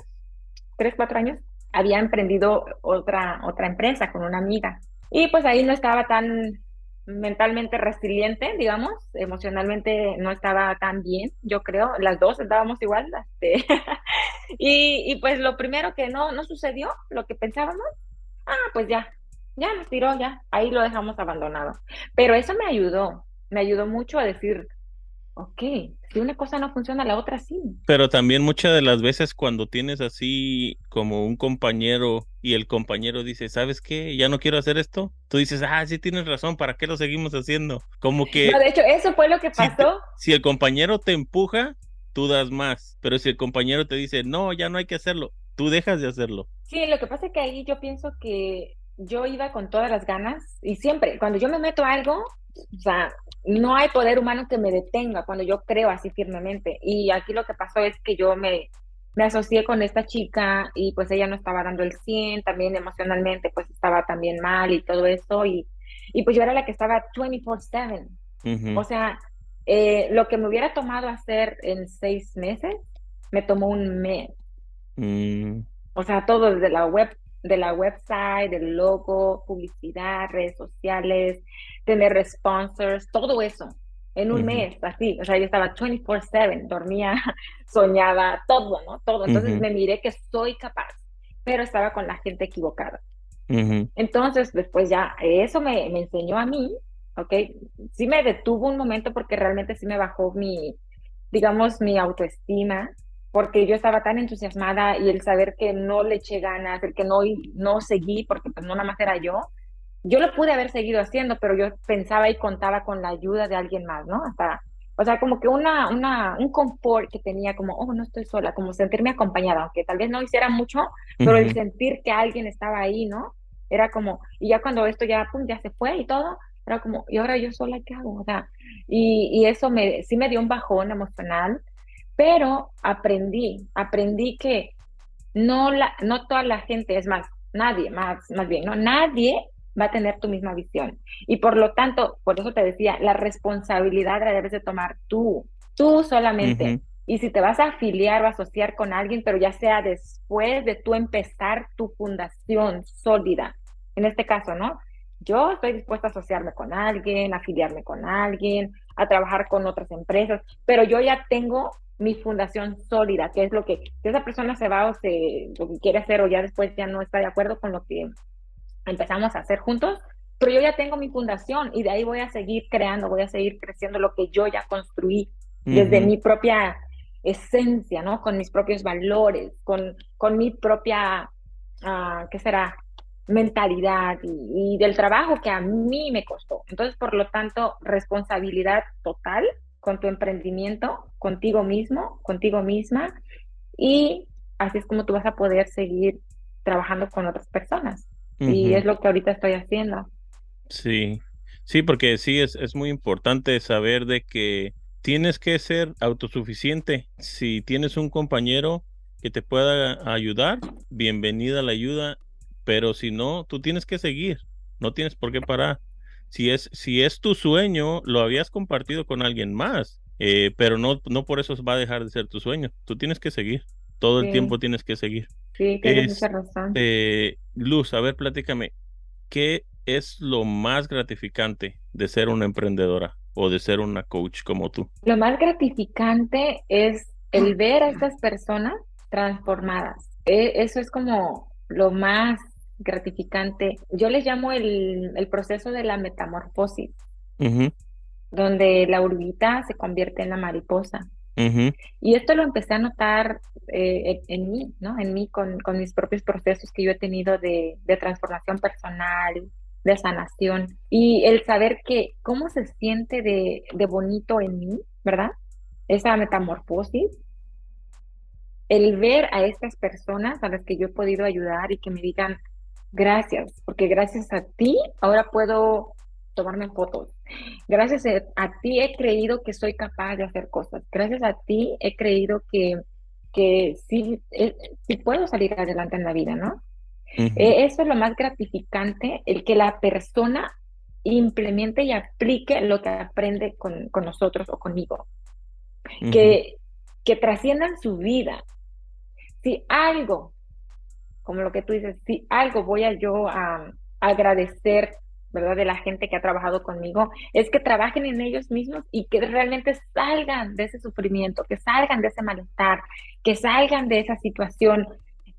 tres, cuatro años, había emprendido otra, otra empresa con una amiga. Y pues ahí no estaba tan mentalmente resiliente, digamos, emocionalmente no estaba tan bien, yo creo, las dos estábamos igual, este, y, y, pues lo primero que no, no sucedió, lo que pensábamos, ah, pues ya, ya nos tiró, ya, ahí lo dejamos abandonado. Pero eso me ayudó, me ayudó mucho a decir, ok, si una cosa no funciona, la otra sí. Pero también muchas de las veces cuando tienes así como un compañero y el compañero dice, ¿sabes qué? Ya no quiero hacer esto. Tú dices, ah, sí tienes razón, ¿para qué lo seguimos haciendo? Como que... No, de hecho, eso fue lo que pasó. si el compañero te empuja, tú das más. Pero si el compañero te dice, no, ya no hay que hacerlo, tú dejas de hacerlo. Sí, lo que pasa es que ahí yo pienso que yo iba con todas las ganas y siempre, cuando yo me meto a algo, o sea, no hay poder humano que me detenga cuando yo creo así firmemente. Y aquí lo que pasó es que yo me, me asocié con esta chica y pues ella no estaba dando el 100, también emocionalmente pues estaba también mal y todo eso. Y, y pues yo era la que estaba 24/7. O sea, eh, lo que me hubiera tomado hacer en seis meses, me tomó un mes. Mm. O sea, todo desde la web de la website, del logo, publicidad, redes sociales, tener sponsors, todo eso en un mes, así, o sea, yo estaba 24/7, dormía, soñaba, todo, ¿no? Todo. Entonces me miré que soy capaz, pero estaba con la gente equivocada. Entonces, después ya, eso me, me enseñó a mí, ¿ok? Sí me detuvo un momento porque realmente sí me bajó mi, digamos, mi autoestima, porque yo estaba tan entusiasmada y el saber que no le eché ganas, el que no, no seguí, porque pues no nada más era yo, yo lo pude haber seguido haciendo, pero yo pensaba y contaba con la ayuda de alguien más, ¿no? Hasta, o sea, como que una, una, un confort que tenía, como, oh, no estoy sola, como sentirme acompañada, aunque tal vez no hiciera mucho, pero el sentir que alguien estaba ahí, ¿no? Era como, y ya cuando esto ya, pum, ya se fue y todo, era como, ¿y ahora yo sola qué hago? O sea, y, y eso me, sí me dio un bajón emocional, pero aprendí, aprendí que no, la, no toda la gente, es más, nadie, más, más bien, ¿no? Nadie va a tener tu misma visión. Y por lo tanto, por eso te decía, la responsabilidad la debes de tomar tú, tú solamente. Y si te vas a afiliar o asociar con alguien, pero ya sea después de tú empezar tu fundación sólida, en este caso, ¿no? Yo estoy dispuesta a asociarme con alguien, afiliarme con alguien, a trabajar con otras empresas, pero yo ya tengo mi fundación sólida, que es lo que, si esa persona se va o se, lo que quiere hacer o ya después ya no está de acuerdo con lo que empezamos a hacer juntos, pero yo ya tengo mi fundación y de ahí voy a seguir creando, voy a seguir creciendo lo que yo ya construí desde mi propia esencia, ¿no? Con mis propios valores, con, con mi propia, uh, ¿qué será? mentalidad y, del trabajo que a mí me costó. Entonces, por lo tanto, responsabilidad total con tu emprendimiento, contigo mismo, contigo misma, y así es como tú vas a poder seguir trabajando con otras personas. Y es lo que ahorita estoy haciendo. Sí, sí, porque sí, es, es muy importante saber de que tienes que ser autosuficiente. Si tienes un compañero que te pueda ayudar, bienvenida la ayuda, pero si no, tú tienes que seguir, no tienes por qué parar. Si es, si es tu sueño, lo habías compartido con alguien más, eh, pero no, no por eso va a dejar de ser tu sueño. Tú tienes que seguir, todo el tiempo tienes que seguir. Sí, tienes mucha razón. Eh, Luz, a ver, platícame, ¿qué es lo más gratificante de ser una emprendedora o de ser una coach como tú? Lo más gratificante es el ver a estas personas transformadas. E, eso es como lo más gratificante. Yo les llamo el, el proceso de la metamorfosis, donde la urbita se convierte en la mariposa. Y esto lo empecé a notar eh, en, mí, ¿no? En mí, con, con, mis propios procesos que yo he tenido de, de transformación personal, de sanación y el saber que cómo se siente de, de bonito en mí, ¿verdad? Esa metamorfosis, el ver a estas personas a las que yo he podido ayudar y que me digan gracias, porque gracias a ti ahora puedo tomarme fotos. Gracias a, ti he creído que soy capaz de hacer cosas. Gracias a ti he creído que, que sí, eh, sí puedo salir adelante en la vida, ¿no? Eh, eso es lo más gratificante, el que la persona implemente y aplique lo que aprende con, con nosotros o conmigo. que, que trasciendan su vida. Si algo, como lo que tú dices, si algo voy a yo a agradecer ¿verdad? De la gente que ha trabajado conmigo, es que trabajen en ellos mismos y que realmente salgan de ese sufrimiento, que salgan de ese malestar, que salgan de esa situación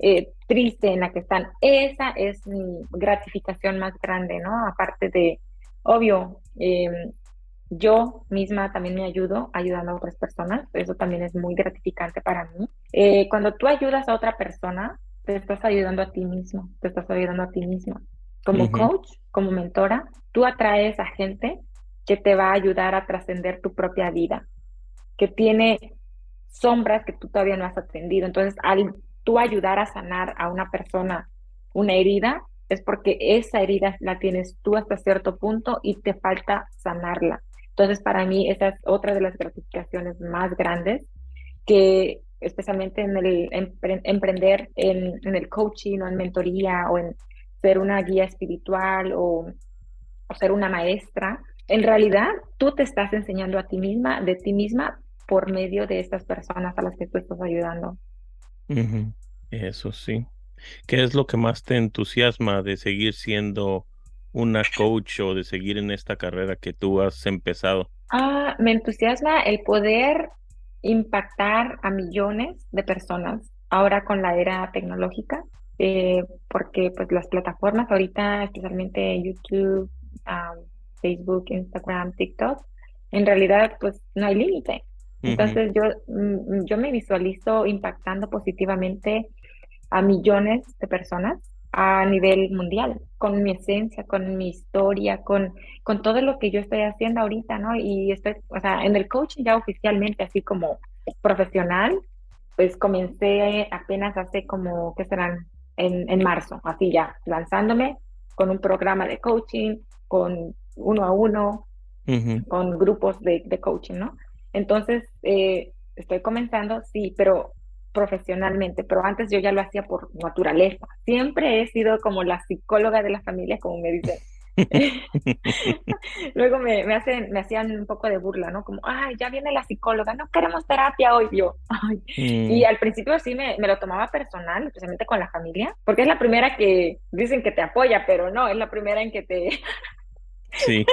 eh, triste en la que están. Esa es mi gratificación más grande, ¿no? Aparte de, obvio, em, yo misma también me ayudo ayudando a otras personas, eso también es muy gratificante para mí. Eh, cuando tú ayudas a otra persona, te estás ayudando a ti mismo, te estás ayudando a ti mismo. Como coach, como mentora, tú atraes a gente que te va a ayudar a trascender tu propia vida, que tiene sombras que tú todavía no has atendido. Entonces, al tú ayudar a sanar a una persona una herida, es porque esa herida la tienes tú hasta cierto punto y te falta sanarla. Entonces, para mí, esa es otra de las gratificaciones más grandes que especialmente en el emprender en, en, el coaching o en mentoría o en ser una guía espiritual o, ser una maestra, en realidad tú te estás enseñando a ti misma, de ti misma, por medio de estas personas a las que tú estás ayudando. Eso sí. ¿Qué es lo que más te entusiasma de seguir siendo una coach o de seguir en esta carrera que tú has empezado? Ah, me entusiasma el poder impactar a millones de personas ahora con la era tecnológica. Eh, porque pues las plataformas ahorita, especialmente YouTube, Facebook, Instagram, TikTok, en realidad pues no hay límite. Entonces yo, mm, yo me visualizo impactando positivamente a millones de personas a nivel mundial, con mi esencia, con mi historia, con, con todo lo que yo estoy haciendo ahorita, ¿no? Y estoy, o sea, en el coaching ya oficialmente, así como profesional, pues comencé apenas hace como, ¿qué serán? en, marzo, así ya, lanzándome con un programa de coaching, con uno a uno, con grupos de, de, coaching, ¿no? Entonces, eh, estoy comenzando, sí, pero profesionalmente, pero antes yo ya lo hacía por naturaleza. Siempre he sido como la psicóloga de la familia, como me dicen. Luego me, me, hacen, me hacían un poco de burla, ¿no? Como, ay, ya viene la psicóloga, no queremos terapia hoy, yo. Y mm. al principio sí me, me, lo tomaba personal, especialmente con la familia, porque es la primera que dicen que te apoya, pero no, es la primera en que te... sí,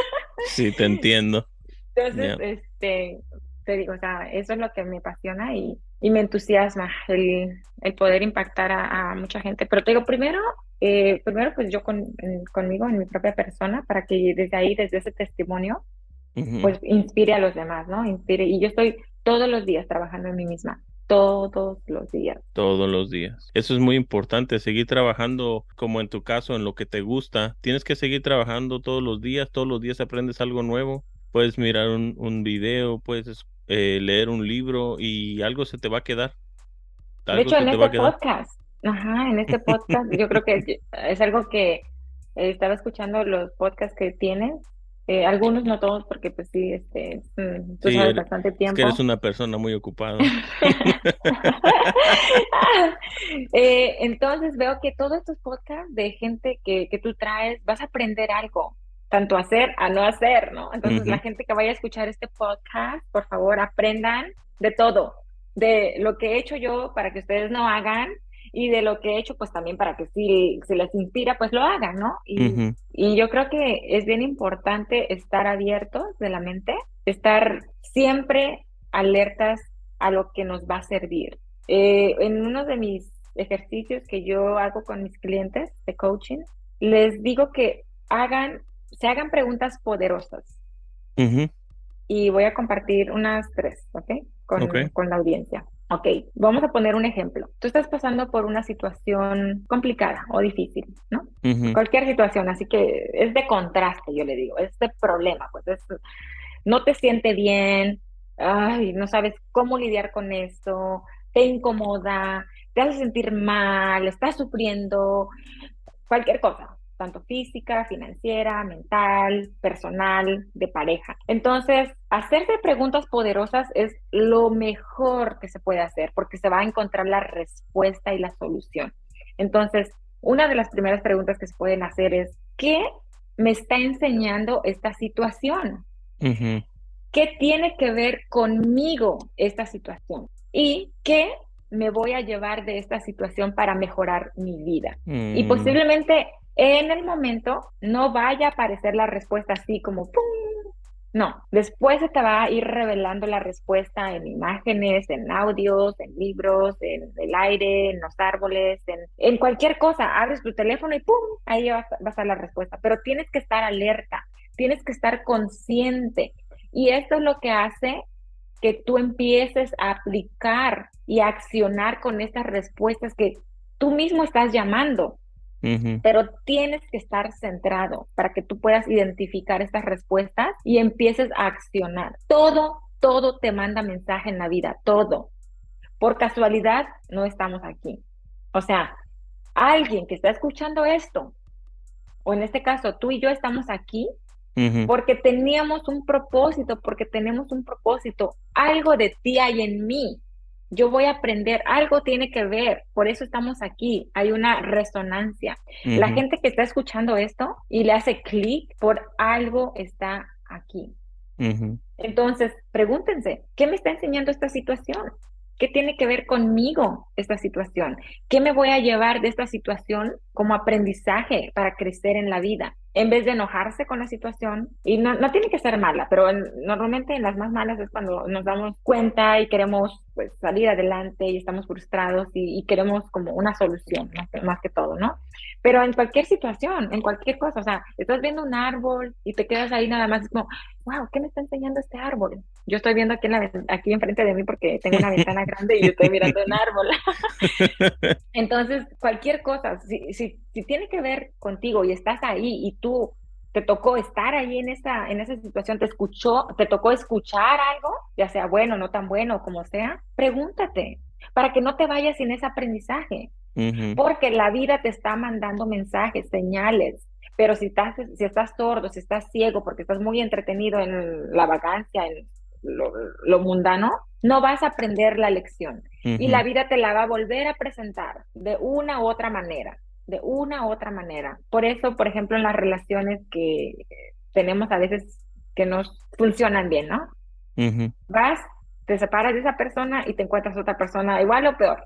sí, te entiendo. Entonces, este, te digo, o sea, eso es lo que me apasiona y, y me entusiasma el, el poder impactar a, a, mucha gente. Pero te digo, primero eh, primero pues yo con, conmigo, en mi propia persona, para que desde ahí, desde ese testimonio, pues inspire a los demás, ¿no? Inspire. Y yo estoy todos los días trabajando en mí misma, todos los días. Todos los días. Eso es muy importante, seguir trabajando como en tu caso, en lo que te gusta. Tienes que seguir trabajando todos los días, todos los días aprendes algo nuevo. Puedes mirar un, un video, puedes eh, leer un libro y algo se te va a quedar. de hecho, en este podcast Ajá, en este podcast yo creo que es algo que eh, estaba escuchando los podcasts que tienes, eh, algunos no todos porque pues sí, este, mm, tú sabes bastante tiempo. Es que eres una persona muy ocupada. eh, entonces veo que todos estos podcasts de gente que, que tú traes, vas a aprender algo, tanto hacer a no hacer, ¿no? Entonces la gente que vaya a escuchar este podcast, por favor, aprendan de todo, de lo que he hecho yo para que ustedes no hagan y de lo que he hecho, pues también para que si, se les inspira, pues lo hagan, ¿no? Y, y yo creo que es bien importante estar abiertos de la mente, estar siempre alertas a lo que nos va a servir. Eh, en uno de mis ejercicios que yo hago con mis clientes de coaching, les digo que hagan, se hagan preguntas poderosas. Y voy a compartir unas tres, ¿ok? Con, con la audiencia. Ok, vamos a poner un ejemplo. Tú estás pasando por una situación complicada o difícil, ¿no? Cualquier situación, así que es de contraste, yo le digo, es de problema, pues es, no te siente bien, ay, no sabes cómo lidiar con esto, te incomoda, te hace sentir mal, estás sufriendo, cualquier cosa, tanto física, financiera, mental, personal, de pareja. Entonces, hacerse preguntas poderosas es lo mejor que se puede hacer porque se va a encontrar la respuesta y la solución. Entonces, una de las primeras preguntas que se pueden hacer es, ¿qué me está enseñando esta situación? ¿Qué tiene que ver conmigo esta situación? ¿Y qué me voy a llevar de esta situación para mejorar mi vida? Y mm. posiblemente en el momento no vaya a aparecer la respuesta así como ¡pum! No, después se te va a ir revelando la respuesta en imágenes, en audios, en libros, en el aire, en los árboles, en, cualquier cosa. Abres tu teléfono y ¡pum! Ahí va, va a estar la respuesta. Pero tienes que estar alerta, tienes que estar consciente. Y esto es lo que hace que tú empieces a aplicar y a accionar con estas respuestas que tú mismo estás llamando. Pero tienes que estar centrado para que tú puedas identificar estas respuestas y empieces a accionar. Todo, todo te manda mensaje en la vida, todo. Por casualidad, no estamos aquí. O sea, alguien que está escuchando esto, o en este caso tú y yo estamos aquí, porque teníamos un propósito, porque tenemos un propósito. Algo de ti hay en mí yo voy a aprender, algo tiene que ver, por eso estamos aquí, hay una resonancia. La gente que está escuchando esto y le hace clic, por algo está aquí. Entonces, pregúntense, ¿qué me está enseñando esta situación? ¿Qué tiene que ver conmigo esta situación? ¿Qué me voy a llevar de esta situación como aprendizaje para crecer en la vida? En vez de enojarse con la situación, y no, no tiene que ser mala, pero normalmente en las más malas es cuando nos damos cuenta y queremos pues salir adelante y estamos frustrados y, queremos como una solución, más que, todo, ¿no? Pero en cualquier situación, en cualquier cosa, o sea, estás viendo un árbol y te quedas ahí nada más como, wow, ¿qué me está enseñando este árbol? Yo estoy viendo aquí, en la, aquí enfrente de mí porque tengo una ventana grande y yo estoy mirando un árbol. Entonces, cualquier cosa, si, si, si tiene que ver contigo y estás ahí y tú te tocó estar ahí en esa, en esa situación, te escuchó, te tocó escuchar algo, ya sea bueno, no tan bueno, como sea, pregúntate para que no te vayas sin ese aprendizaje. Porque la vida te está mandando mensajes, señales, pero si estás, si estás sordo, si estás ciego, porque estás muy entretenido en la vacancia, en lo, mundano, no vas a aprender la lección. Y la vida te la va a volver a presentar de una u otra manera de una u otra manera. Por eso, por ejemplo, en las relaciones que tenemos a veces que nos funcionan bien, ¿no? Vas, te separas de esa persona y te encuentras otra persona igual o peor.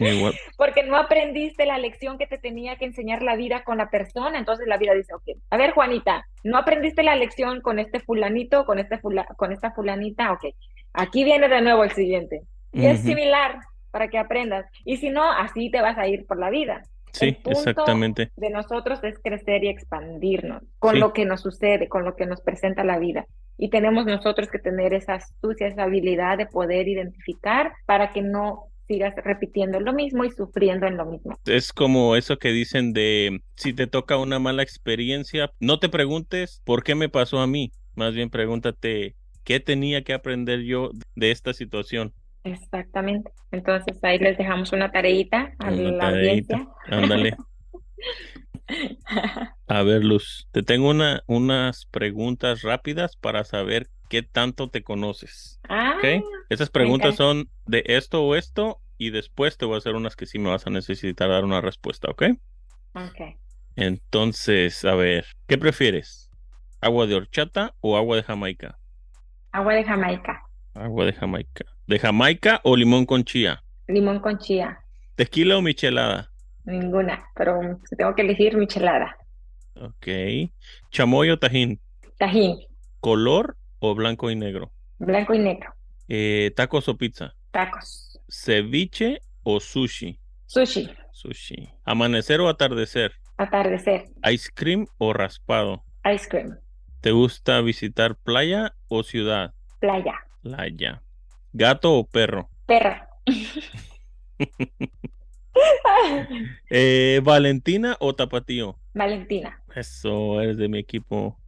Porque no aprendiste la lección que te tenía que enseñar la vida con la persona. Entonces la vida dice, ok, a ver Juanita, no aprendiste la lección con este fulanito, con, este con esta fulanita, ok, aquí viene de nuevo el siguiente. Y es similar para que aprendas. Y si no, así te vas a ir por la vida. Sí, exactamente. De nosotros es crecer y expandirnos con lo que nos sucede, con lo que nos presenta la vida. Y tenemos nosotros que tener esa astucia, esa habilidad de poder identificar para que no sigas repitiendo lo mismo y sufriendo en lo mismo. Es como eso que dicen de si te toca una mala experiencia, no te preguntes por qué me pasó a mí, más bien pregúntate qué tenía que aprender yo de esta situación. Exactamente. Entonces ahí les dejamos una tareita a la audiencia. Ándale. A ver, Luz, te tengo una, unas preguntas rápidas para saber qué tanto te conoces. Ah, Esas preguntas son de esto o esto y después te voy a hacer unas que sí me vas a necesitar dar una respuesta, ¿ok? Ok. Entonces, a ver, ¿qué prefieres? ¿Agua de horchata o agua de Jamaica? Agua de Jamaica. Agua de Jamaica. ¿De Jamaica o limón con chía? Limón con chía. ¿Tequila o michelada? Ninguna, pero si tengo que elegir, michelada. Ok. ¿Chamoy o tajín? Tajín. ¿Color o blanco y negro? Blanco y negro. Eh, ¿Tacos o pizza? Tacos. ¿Ceviche o sushi? Sushi. Sushi. ¿Amanecer o atardecer? Atardecer. ¿Ice cream o raspado? Ice cream. ¿Te gusta visitar playa o ciudad? Playa. Playa. ¿Gato o perro? Perra. Eh, ¿Valentina o Tapatío? Valentina. Eso, eres de mi equipo.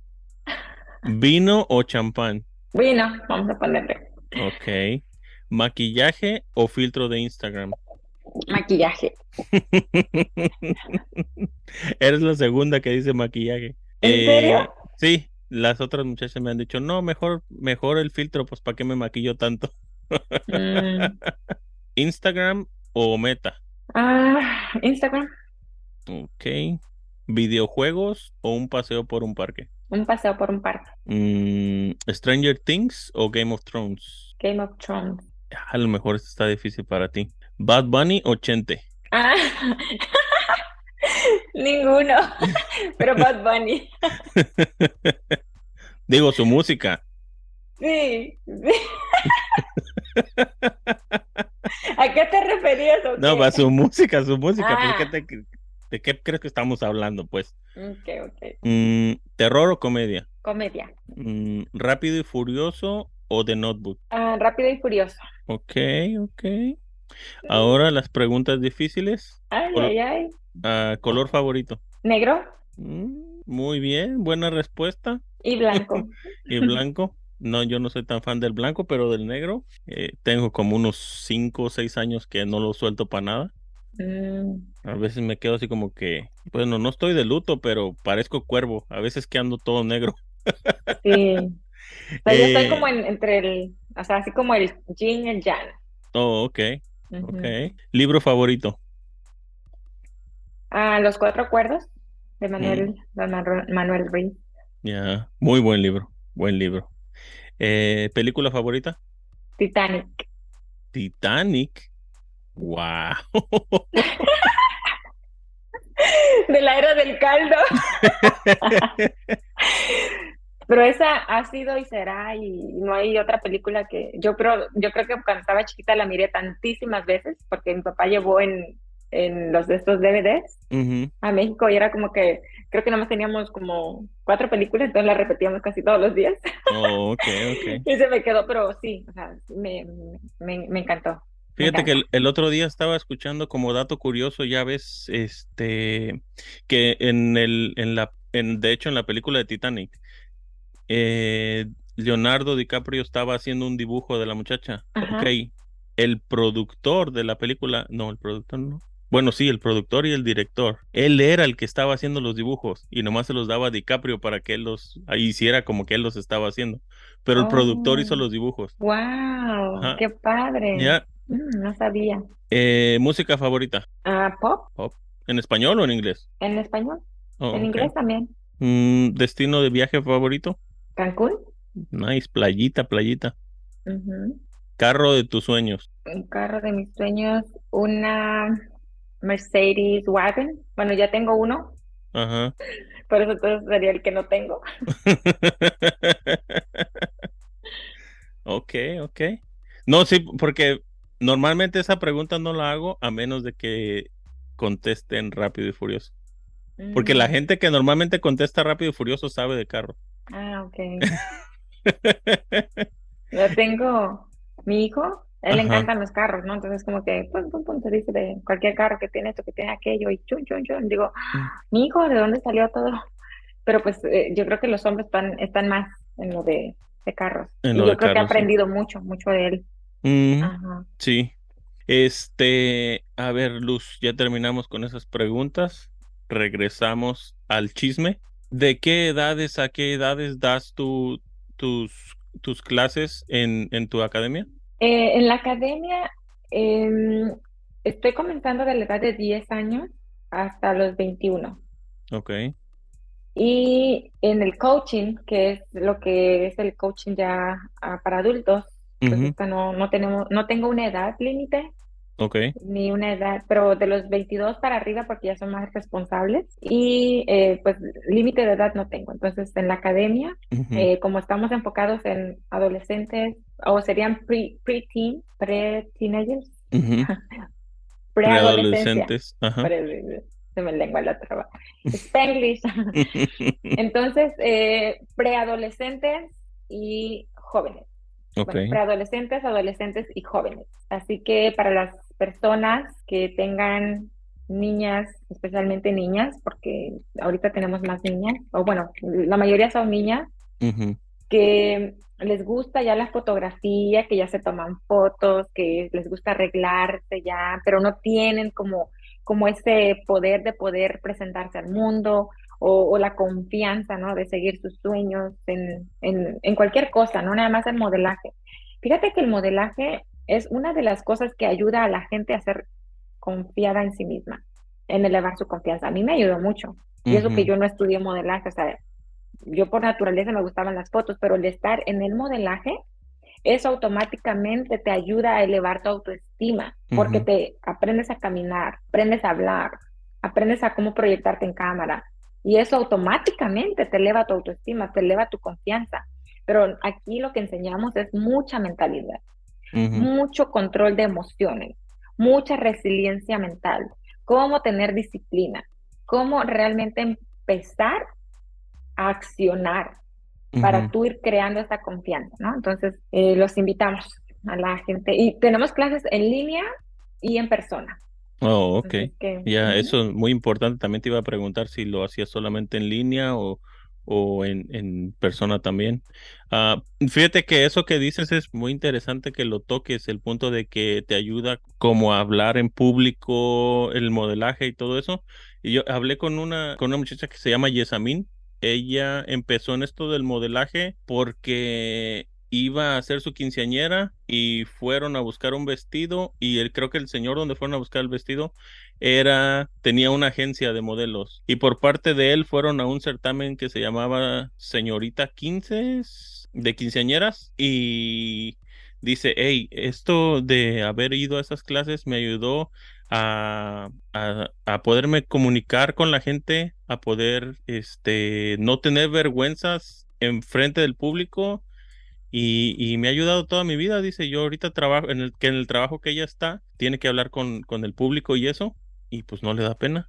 ¿Vino o champán? Vino, vamos a ponerle. Ok. ¿Maquillaje o filtro de Instagram? Maquillaje. Eres la segunda que dice maquillaje. ¿En serio? Sí, las otras muchachas me han dicho, no, mejor, mejor el filtro, pues ¿para qué me maquillo tanto? Mm. ¿Instagram o Meta? Ah, Instagram. Ok. ¿Videojuegos o un paseo por un parque? Un paseo por un parque. Mm, ¿Stranger Things o Game of Thrones? Game of Thrones. A lo mejor esto está difícil para ti. ¿Bad Bunny o Chente? Ah, ninguno. Pero Bad Bunny. Digo, su música. Sí, sí. ¿A qué te referías? No, va su música, su música. pues, Ah. ¿qué te- ¿De qué crees que estamos hablando, pues? Ok, ok. Mm, ¿Terror o comedia? Comedia. Mm, ¿Rápido y Furioso o The Notebook? Ah, rápido y furioso. Ok, ok. Ahora las preguntas difíciles. Ay, ay, ay. Ah, ¿Color favorito? Negro Mm, muy bien, buena respuesta. y blanco. ¿Y blanco? No, yo no soy tan fan del blanco, pero del negro. eh, tengo como unos 5 o 6 años que no lo suelto para nada. Mm, A veces me quedo así como que, bueno, no estoy de luto, pero parezco cuervo. A veces que ando todo negro. sí. O sea, yo estoy Eh, como en- entre el, o sea, así como el yin y el yang. Oh, ok, ok. ¿Libro favorito? Ah, Los Cuatro Acuerdos de Manuel, de Manu- Manuel Ruiz. Ya, muy buen libro, buen libro. Eh, ¿película favorita? Titanic. Titanic. Wow. De la era del caldo. Pero esa ha sido y será, y no hay otra película que yo creo, yo creo que cuando estaba chiquita la miré tantísimas veces, porque mi papá llevó en, en los de estos DVDs Ujú. a México y era como que, creo que nada más teníamos como cuatro películas, entonces las repetíamos casi todos los días. Oh. Y se me quedó, pero sí, o sea, me, me, me encantó. Fíjate que el, el otro día estaba escuchando como dato curioso, ya ves, este, que en el, en la, en, de hecho en la película de Titanic, eh, Leonardo DiCaprio estaba haciendo un dibujo de la muchacha. Ajá. Ok, el productor de la película, no, el productor no. Bueno, sí, el productor y el director. Él era el que estaba haciendo los dibujos y nomás se los daba a DiCaprio para que él los hiciera como que él los estaba haciendo. Pero el productor hizo Oh. los dibujos. ¡Wow! Ajá. ¡Qué padre! Ya, no sabía. eh, música favorita. Ah, ¿pop? ¿En español o en inglés? ¿En español? Oh, ¿En inglés también? Mm, ¿destino de viaje favorito? ¿Cancún? Nice, playita, playita. Carro de tus sueños. Un carro de mis sueños, una Mercedes Wagon. Bueno, ya tengo uno, Ajá. por eso entonces sería el que no tengo. Ok, ok. No, sí, porque normalmente esa pregunta no la hago a menos de que contesten rápido y furioso. Porque la gente que normalmente contesta rápido y furioso sabe de carro. Ah, ok. Yo tengo mi hijo, él le encantan los carros, ¿no? Entonces como que, pum, pum, pum, te dice de cualquier carro que tiene esto, que tiene aquello, y chun, chun, chun. Digo, Mm. mi hijo, ¿de dónde salió todo? Pero pues eh, yo creo que los hombres están, están más en lo de, de carros. En Y yo creo que he sí. aprendido mucho, mucho de él. Mm, Ajá. sí. Este, a ver, Luz, ya terminamos con esas preguntas. Regresamos al chisme. ¿De qué edades a qué edades das tu, tus, tus clases en, en tu academia? Eh, en la academia em, estoy comenzando de la edad de 10 años hasta los 21. Ok. Y en el coaching, que es lo que es el coaching ya ah, para adultos, pues no, no tenemos, no tengo una edad límite, ni una edad, pero de los 22 para arriba porque ya son más responsables. Y eh, pues límite de edad no tengo. Entonces en la academia, eh, como estamos enfocados en adolescentes, o serían pre, pre-teen, pre-teenagers, Ujú. preadolescencia. Preadolescentes. Pre- se me lengua la traba. Spanglish. Entonces, eh, preadolescentes y jóvenes. Preadolescentes, adolescentes y jóvenes. Así que para las personas que tengan niñas, especialmente niñas, porque ahorita tenemos más niñas, o bueno, la mayoría son niñas, que les gusta ya la fotografía, que ya se toman fotos, que les gusta arreglarse ya, pero no tienen como, como ese poder de poder presentarse al mundo o, la confianza, ¿no? De seguir sus sueños en, en, en cualquier cosa, no nada más en modelaje. Fíjate que el modelaje es una de las cosas que ayuda a la gente a ser confiada en sí misma, en elevar su confianza. A mí me ayudó mucho. Y eso que yo no estudié modelaje, o sea, yo por naturaleza me gustaban las fotos, pero el estar en el modelaje, eso automáticamente te ayuda a elevar tu autoestima, porque te aprendes a caminar, aprendes a hablar, aprendes a cómo proyectarte en cámara, y eso automáticamente te eleva tu autoestima, te eleva tu confianza. Pero aquí lo que enseñamos es mucha mentalidad, mucho control de emociones, mucha resiliencia mental, cómo tener disciplina, cómo realmente empezar a accionar para tú ir creando esa confianza, ¿no? Entonces, eh, los invitamos a la gente y tenemos clases en línea y en persona. Oh, ok. ya, eso es muy importante. También te iba a preguntar si lo hacías solamente en línea o, o en, en persona también. Ah, fíjate que eso que dices es muy interesante que lo toques, el punto de que te ayuda como a hablar en público, el modelaje y todo eso. Y yo hablé con una, con una muchacha que se llama Yesamin. Ella empezó en esto del modelaje porque iba a hacer su quinceañera y fueron a buscar un vestido y el, creo que el señor donde fueron a buscar el vestido era tenía una agencia de modelos y por parte de él fueron a un certamen que se llamaba Señorita 15 de quinceañeras y dice, hey, esto de haber ido a esas clases me ayudó a, a, a, poderme comunicar con la gente, a poder este, no tener vergüenzas en frente del público y, me ha ayudado toda mi vida, dice, yo ahorita trabajo, en el, que en el trabajo que ella está, tiene que hablar con, con el público y eso, y pues no le da pena.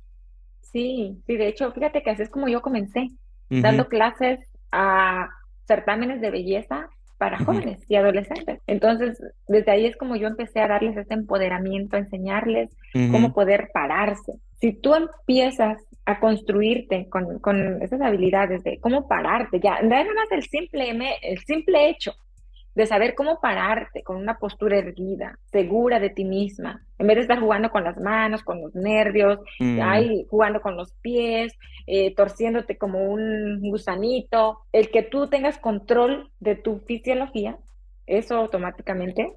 Sí, sí, de hecho, fíjate que así es como yo comencé, dando clases a certámenes de belleza para jóvenes y adolescentes. Entonces, desde ahí es como yo empecé a darles ese empoderamiento, a enseñarles cómo poder pararse. Si tú empiezas a construirte con, con esas habilidades de cómo pararte, ya, nada más el simple, el simple hecho de saber cómo pararte con una postura erguida, segura de ti misma, en vez de estar jugando con las manos, con los nervios, mm. jugando con los pies, eh, torciéndote como un gusanito, el que tú tengas control de tu fisiología, eso automáticamente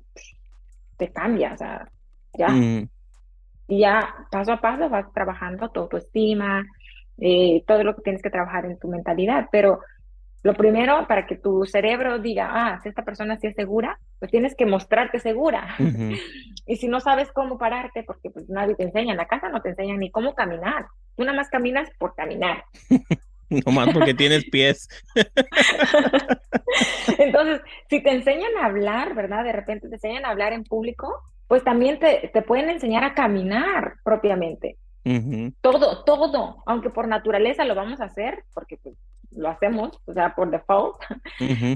te cambia, o sea, ya. Mm. Y ya paso a paso vas trabajando tu autoestima, eh, todo lo que tienes que trabajar en tu mentalidad, pero lo primero, para que tu cerebro diga, ah, si esta persona sí es segura, pues tienes que mostrarte segura. y si no sabes cómo pararte, porque pues nadie te enseña, en la casa no te enseñan ni cómo caminar. Tú nada más caminas por caminar. no más porque tienes pies. Entonces, si te enseñan a hablar, ¿verdad? De repente te enseñan a hablar en público, pues también te, te pueden enseñar a caminar propiamente. Todo, todo, aunque por naturaleza lo vamos a hacer, porque pues, lo hacemos, o sea, por default,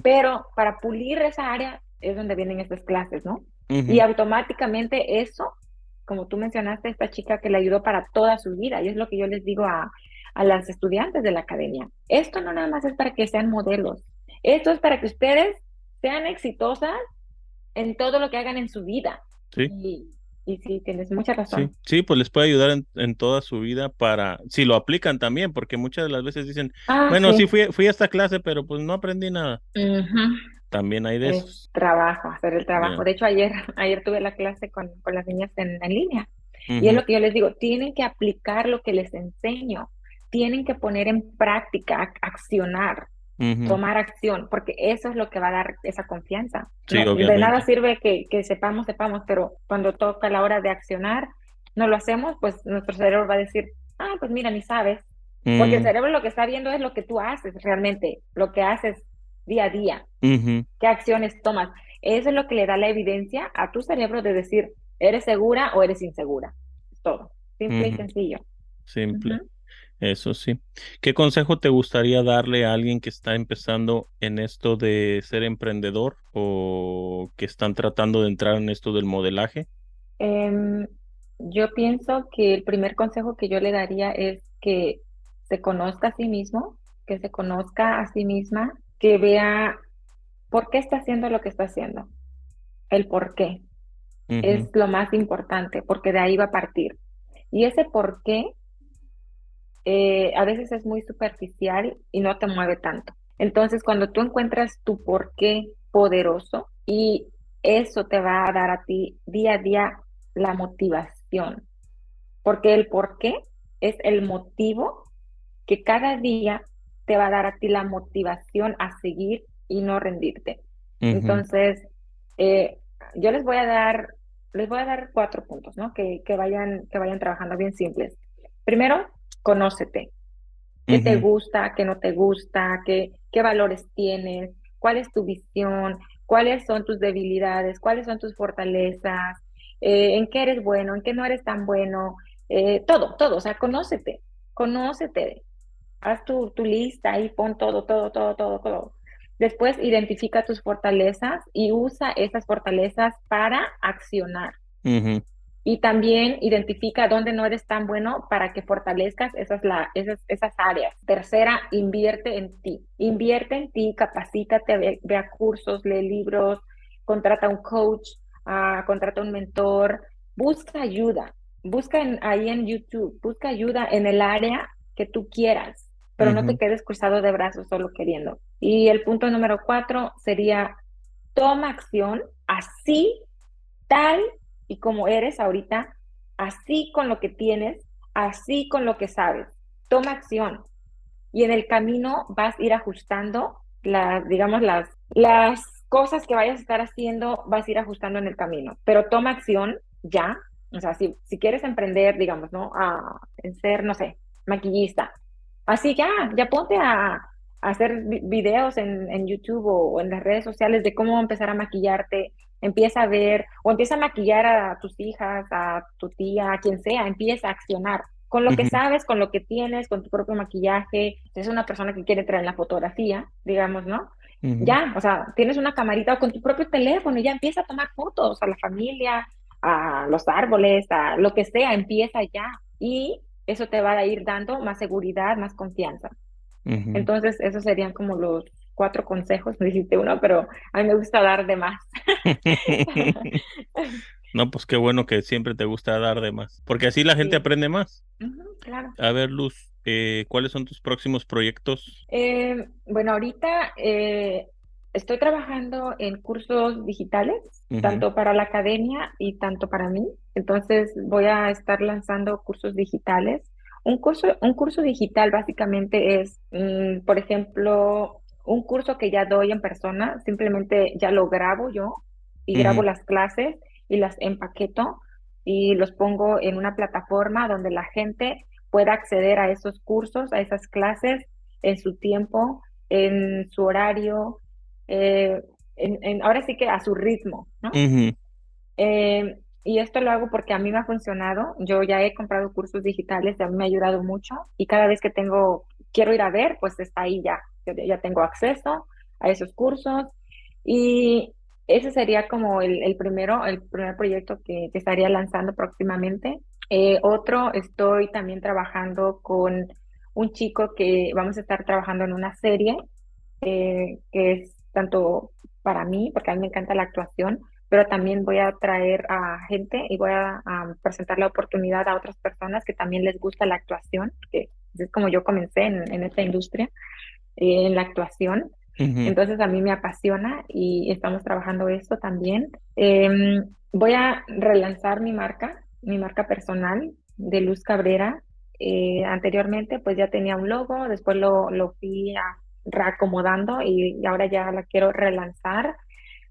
pero para pulir esa área es donde vienen estas clases, ¿no? Y automáticamente eso, como tú mencionaste, esta chica que le ayudó para toda su vida, y es lo que yo les digo a, a las estudiantes de la academia, esto no nada más es para que sean modelos, esto es para que ustedes sean exitosas en todo lo que hagan en su vida. Sí. Y, sí, tienes mucha razón. Sí, pues les puede ayudar en, toda su vida para, si lo aplican también, porque muchas de las veces dicen, ah, bueno, sí, fui, fui a esta clase, pero pues no aprendí nada. También hay de eso. Trabajo, hacer el trabajo. De hecho, ayer, ayer tuve la clase con, con las niñas en, línea. Y es lo que yo les digo, tienen que aplicar lo que les enseño, tienen que poner en práctica, accionar tomar acción, porque eso es lo que va a dar esa confianza. de nada sirve que, que, sepamos, sepamos, pero cuando toca la hora de accionar, no lo hacemos, pues nuestro cerebro va a decir, ah, pues mira, ni sabes. Porque el mm. cerebro lo que está viendo es lo que tú haces realmente, lo que haces día a día, qué acciones tomas. Eso es lo que le da la evidencia a tu cerebro de decir, eres segura o eres insegura. todo. Simple y sencillo. Simple. Eso sí. ¿Qué consejo te gustaría darle a alguien que está empezando en esto de ser emprendedor o que están tratando de entrar en esto del modelaje? Em, yo pienso que el primer consejo que yo le daría es que se conozca a sí mismo, que se conozca a sí misma, que vea por qué está haciendo lo que está haciendo, el por qué. Es lo más importante, porque de ahí va a partir. Y ese por qué eh, a veces es muy superficial y no te mueve tanto. Entonces, cuando tú encuentras tu por qué poderoso y eso te va a dar a ti día a día la motivación, porque el por qué es el motivo que cada día te va a dar a ti la motivación a seguir y no rendirte. Entonces, eh, yo les voy a dar, les voy a dar cuatro puntos, ¿no? Que, que, vayan, que vayan trabajando bien simples. Primero, conócete. ¿Qué te gusta, qué no te gusta, qué, qué valores tienes, cuál es tu visión, cuáles son tus debilidades, cuáles son tus fortalezas, eh, en qué eres bueno, en qué no eres tan bueno, eh, todo, todo, o sea, conócete, conócete, haz tu, tu lista y pon todo, todo, todo, todo, todo. Después identifica tus fortalezas y usa esas fortalezas para accionar y también identifica dónde no eres tan bueno para que fortalezcas esas, la, esas, esas áreas. Tercera, invierte en ti. Invierte en ti, capacítate, vea cursos, lee libros, contrata un coach, uh, contrata un mentor, busca ayuda. Busca en, ahí en YouTube, busca ayuda en el área que tú quieras, pero no te quedes cruzado de brazos solo queriendo. Y el punto número cuatro sería, toma acción así, tal y como eres ahorita, así con lo que tienes, así con lo que sabes. Toma acción. Y en el camino vas a ir ajustando las, digamos, las, las cosas que vayas a estar haciendo, vas a ir ajustando en el camino. Pero toma acción ya. O sea, si, si quieres emprender, digamos, ¿no? A, ser, no sé, maquillista. Así ya, ya ponte a, hacer videos en, en, YouTube o en las redes sociales de cómo empezar a maquillarte, empieza a ver o empieza a maquillar a tus hijas, a tu tía, a quien sea, empieza a accionar con lo que sabes, con lo que tienes, con tu propio maquillaje. Si es una persona que quiere traer la fotografía, digamos, ¿no? Ya, o sea, tienes una camarita o con tu propio teléfono y ya empieza a tomar fotos a la familia, a los árboles, a lo que sea, empieza ya. Y eso te va a ir dando más seguridad, más confianza. Entonces, esos serían como los cuatro consejos, me dijiste uno, pero a mí me gusta dar de más. no, pues qué bueno que siempre te gusta dar de más, porque así la gente aprende más. claro. A ver, Luz, eh, ¿cuáles son tus próximos proyectos? Eh, bueno, ahorita eh, estoy trabajando en cursos digitales, tanto para la academia y tanto para mí. Entonces voy a estar lanzando cursos digitales. Un curso, un curso digital básicamente es, mm, por ejemplo, un curso que ya doy en persona, simplemente ya lo grabo yo y grabo las clases y las empaqueto y los pongo en una plataforma donde la gente pueda acceder a esos cursos, a esas clases en su tiempo, en su horario, eh, en, ahora sí que a su ritmo, ¿no? Eh, y esto lo hago porque a mí me ha funcionado. Yo ya he comprado cursos digitales, a mí me ha ayudado mucho y cada vez que tengo, quiero ir a ver, pues está ahí ya ya tengo acceso a esos cursos y ese sería como el, primero, el primer proyecto que, estaría lanzando próximamente. Eh, otro, estoy también trabajando con un chico que vamos a estar trabajando en una serie eh, que es tanto para mí, porque a mí me encanta la actuación, pero también voy a traer a gente y voy a, presentar la oportunidad a otras personas que también les gusta la actuación, que es como yo comencé en, en esta industria en la actuación. Entonces a mí me apasiona y estamos trabajando esto también. Em, voy a relanzar mi marca, mi marca personal de Luz Cabrera. Eh, anteriormente pues ya tenía un logo, después lo, lo fui a, reacomodando y, ahora ya la quiero relanzar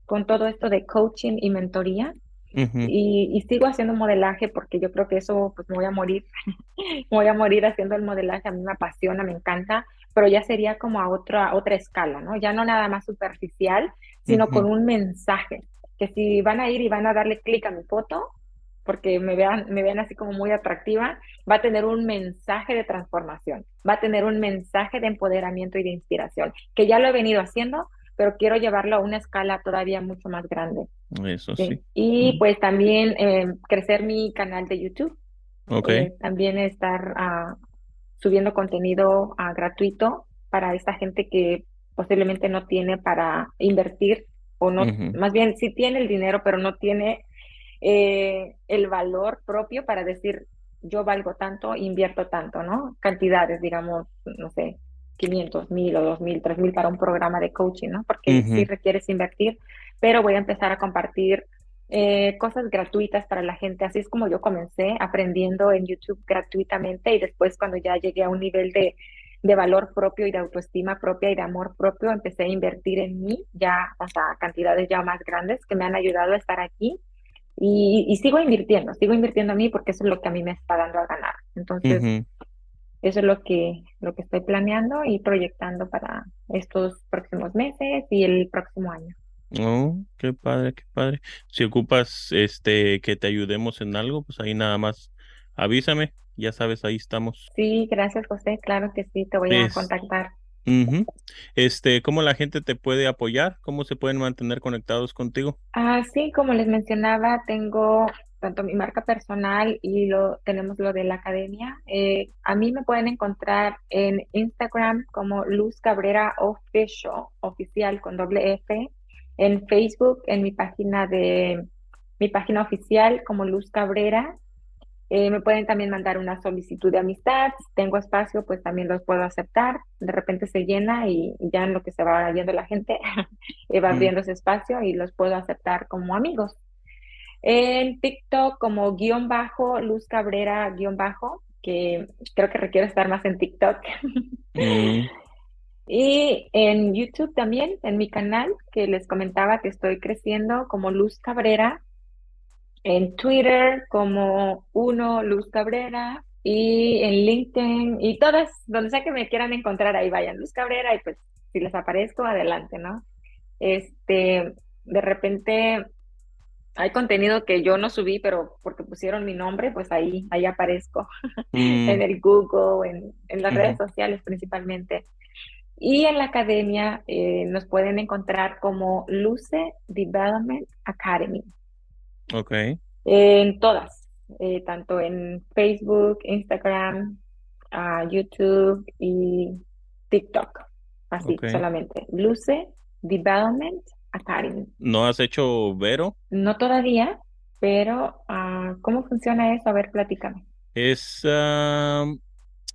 con todo esto de coaching y mentoría. y, y, sigo haciendo modelaje porque yo creo que eso pues me voy a morir, me voy a morir haciendo el modelaje, a mí me apasiona, me encanta pero ya sería como a otra, otra escala, ¿no? Ya no nada más superficial, sino con un mensaje, que si van a ir y van a darle clic a mi foto, porque me vean, me vean así como muy atractiva, va a tener un mensaje de transformación, va a tener un mensaje de empoderamiento y de inspiración, que ya lo he venido haciendo, pero quiero llevarlo a una escala todavía mucho más grande. Eso sí. Y pues también eh, crecer mi canal de YouTube. Ok. Eh, también estar uh, subiendo contenido uh, gratuito para esta gente que posiblemente no tiene para invertir o no, más bien sí tiene el dinero, pero no tiene eh, el valor propio para decir yo valgo tanto, invierto tanto, ¿no? Cantidades, digamos, no sé, 500 mil o 2 mil, 3 mil para un programa de coaching, ¿no? Porque sí requieres invertir, pero voy a empezar a compartir eh, cosas gratuitas para la gente. Así es como yo comencé aprendiendo en YouTube gratuitamente y después cuando ya llegué a un nivel de, de valor propio y de autoestima propia y de amor propio, empecé a invertir en mí ya hasta cantidades ya más grandes que me han ayudado a estar aquí. Y, y sigo invirtiendo, sigo invirtiendo en mí porque eso es lo que a mí me está dando a ganar. Entonces, eso es lo que, lo que estoy planeando y proyectando para estos próximos meses y el próximo año. Oh, qué padre, qué padre. Si ocupas este que te ayudemos en algo, pues ahí nada más avísame, ya sabes, ahí estamos. Sí, gracias José, claro que sí, te voy a contactar. Este, ¿cómo la gente te puede apoyar? ¿Cómo se pueden mantener conectados contigo? Ah, sí, como les mencionaba, tengo tanto mi marca personal y lo tenemos lo de la academia. Eh, a mí me pueden encontrar en Instagram como Luz Cabrera Official, oficial con doble F, en Facebook, en mi página de mi página oficial como Luz Cabrera. Eh, me pueden también mandar una solicitud de amistad. Si tengo espacio, pues también los puedo aceptar. De repente se llena y, ya en lo que se va viendo la gente, va abriendo ese espacio y los puedo aceptar como amigos. En TikTok como guion bajo, Luz Cabrera guion bajo, que creo que requiere estar más en TikTok. Mm. Y en YouTube también, en mi canal, que les comentaba que estoy creciendo como Luz Cabrera. En Twitter como uno Luz Cabrera. Y en LinkedIn y todas, donde sea que me quieran encontrar, ahí vayan Luz Cabrera y pues si les aparezco, adelante, ¿no? Este, de repente hay contenido que yo no subí, pero porque pusieron mi nombre, pues ahí, ahí aparezco mm. en el Google, en, en las redes sociales principalmente. Y en la academia eh, nos pueden encontrar como Luce Development Academy. Ok. En todas, eh, tanto en Facebook, Instagram, uh, YouTube y TikTok. Así solamente. Luce Development Academy. ¿No has hecho Vero? No todavía, pero uh, ¿cómo funciona eso? A ver, platícame. Es,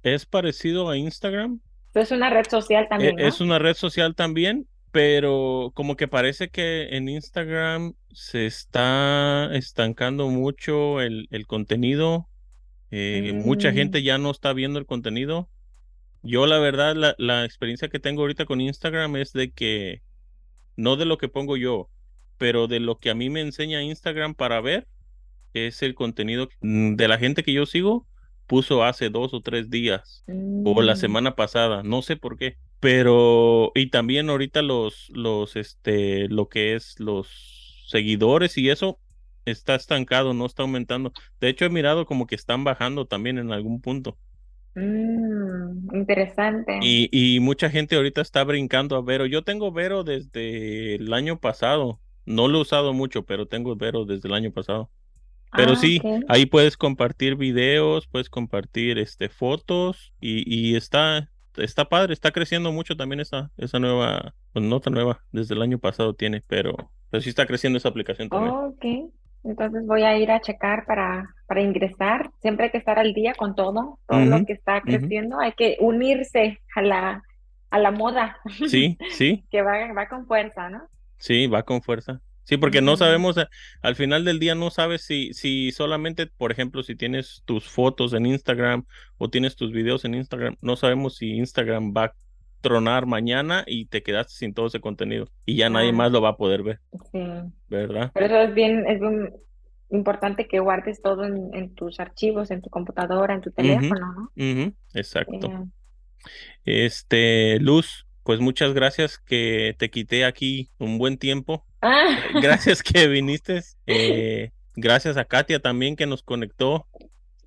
es parecido a Instagram. Es una red social también. Es una red social también, pero como que parece que en Instagram se está estancando mucho el, el contenido. Eh, mucha mm. gente ya no está viendo el contenido. Yo la verdad, la, la experiencia que tengo ahorita con Instagram es de que no de lo que pongo yo, pero de lo que a mí me enseña Instagram para ver, es el contenido mm, de la gente que yo sigo, puso hace dos o tres días o la mm. semana pasada, no sé por qué, pero y también ahorita los, los, este, lo que es los seguidores y eso está estancado, no está aumentando. De hecho, he mirado como que están bajando también en algún punto. Mm, interesante. Y, y mucha gente ahorita está brincando a Vero. Yo tengo Vero desde el año pasado. No lo he usado mucho, pero tengo Vero desde el año pasado. Pero ah, sí, ahí puedes compartir videos, puedes compartir este fotos y, y está está padre, está creciendo mucho también esa esa nueva, pues no tan nueva, desde el año pasado tiene, pero, pero sí está creciendo esa aplicación también. ok, entonces voy a ir a checar para, para ingresar. Siempre hay que estar al día con todo, todo lo que está creciendo. Hay que unirse a la, a la moda. Sí, sí. que va, va con fuerza, ¿no? Sí, va con fuerza. Sí, porque no sabemos, eh, al final del día no sabes si, si solamente, por ejemplo, si tienes tus fotos en Instagram o tienes tus videos en Instagram, no sabemos si Instagram va a tronar mañana y te quedaste sin todo ese contenido y ya nadie más lo va a poder ver. Sí. ¿Verdad? Pero eso es bien, es bien importante que guardes todo en, tus archivos, en tu computadora, en tu teléfono, ¿no? Exacto. Este, Luz, pues muchas gracias que te quité aquí un buen tiempo. Ah. Gracias que viniste. Eh, gracias a Katia también que nos conectó.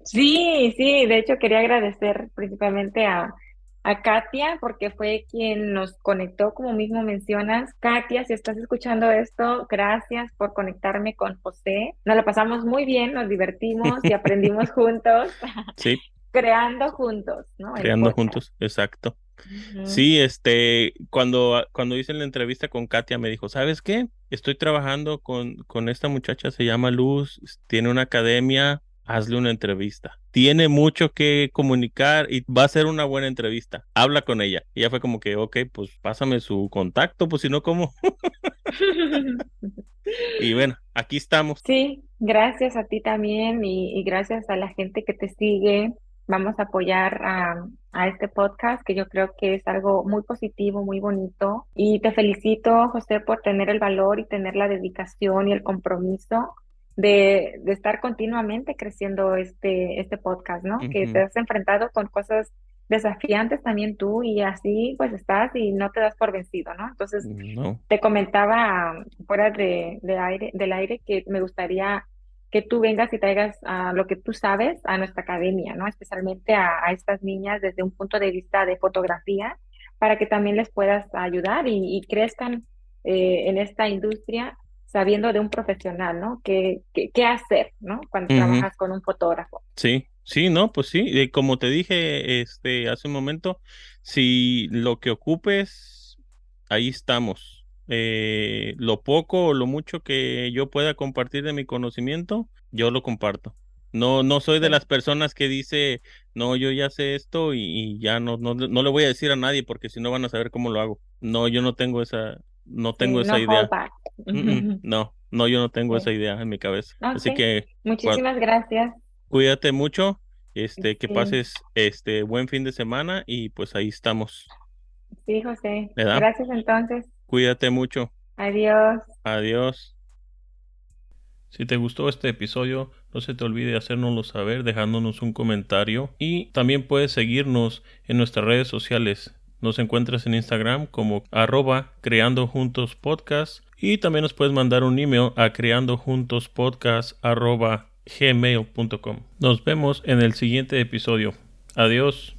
Sí, sí, de hecho quería agradecer principalmente a, a Katia porque fue quien nos conectó, como mismo mencionas. Katia, si estás escuchando esto, gracias por conectarme con José. Nos lo pasamos muy bien, nos divertimos y aprendimos juntos. Sí. Creando juntos, ¿no? Creando juntos, exacto. Sí, este, cuando, cuando hice la entrevista con Katia me dijo, ¿sabes qué? Estoy trabajando con, con esta muchacha, se llama Luz, tiene una academia, hazle una entrevista. Tiene mucho que comunicar y va a ser una buena entrevista. Habla con ella. Y ella fue como que, ok, pues pásame su contacto, pues si no, ¿cómo? y bueno, aquí estamos. Sí, gracias a ti también y, y gracias a la gente que te sigue vamos a apoyar a, este podcast, que yo creo que es algo muy positivo, muy bonito. Y te felicito, José, por tener el valor y tener la dedicación y el compromiso de, estar continuamente creciendo este, este podcast, ¿no? Que te has enfrentado con cosas desafiantes también tú y así pues estás y no te das por vencido, ¿no? Entonces, te comentaba fuera de, de aire, del aire que me gustaría que tú vengas y traigas a lo que tú sabes a nuestra academia, ¿no? Especialmente a, estas niñas desde un punto de vista de fotografía, para que también les puedas ayudar y, crezcan eh, en esta industria sabiendo de un profesional, ¿no? ¿Qué, qué, hacer, ¿no? Cuando trabajas con un fotógrafo. Sí, sí, no, pues sí, como te dije este, hace un momento, si lo que ocupes, ahí estamos eh, lo poco o lo mucho que yo pueda compartir de mi conocimiento, yo lo comparto. No, no soy de las personas que dice, no, yo ya sé esto y, ya no, no, no, le voy a decir a nadie porque si no van a saber cómo lo hago. No, yo no tengo esa, no tengo esa idea. no, no, yo no tengo esa idea en mi cabeza. Así que muchísimas gracias. Cuídate mucho, este, que pases este buen fin de semana y pues ahí estamos. Sí, José. Gracias entonces. Cuídate mucho. Adiós. Adiós. Si te gustó este episodio, no se te olvide hacérnoslo saber dejándonos un comentario y también puedes seguirnos en nuestras redes sociales. Nos encuentras en Instagram como arroba creando juntos podcast y también nos puedes mandar un email a creando juntos podcast arroba gmail.com. Nos vemos en el siguiente episodio. Adiós.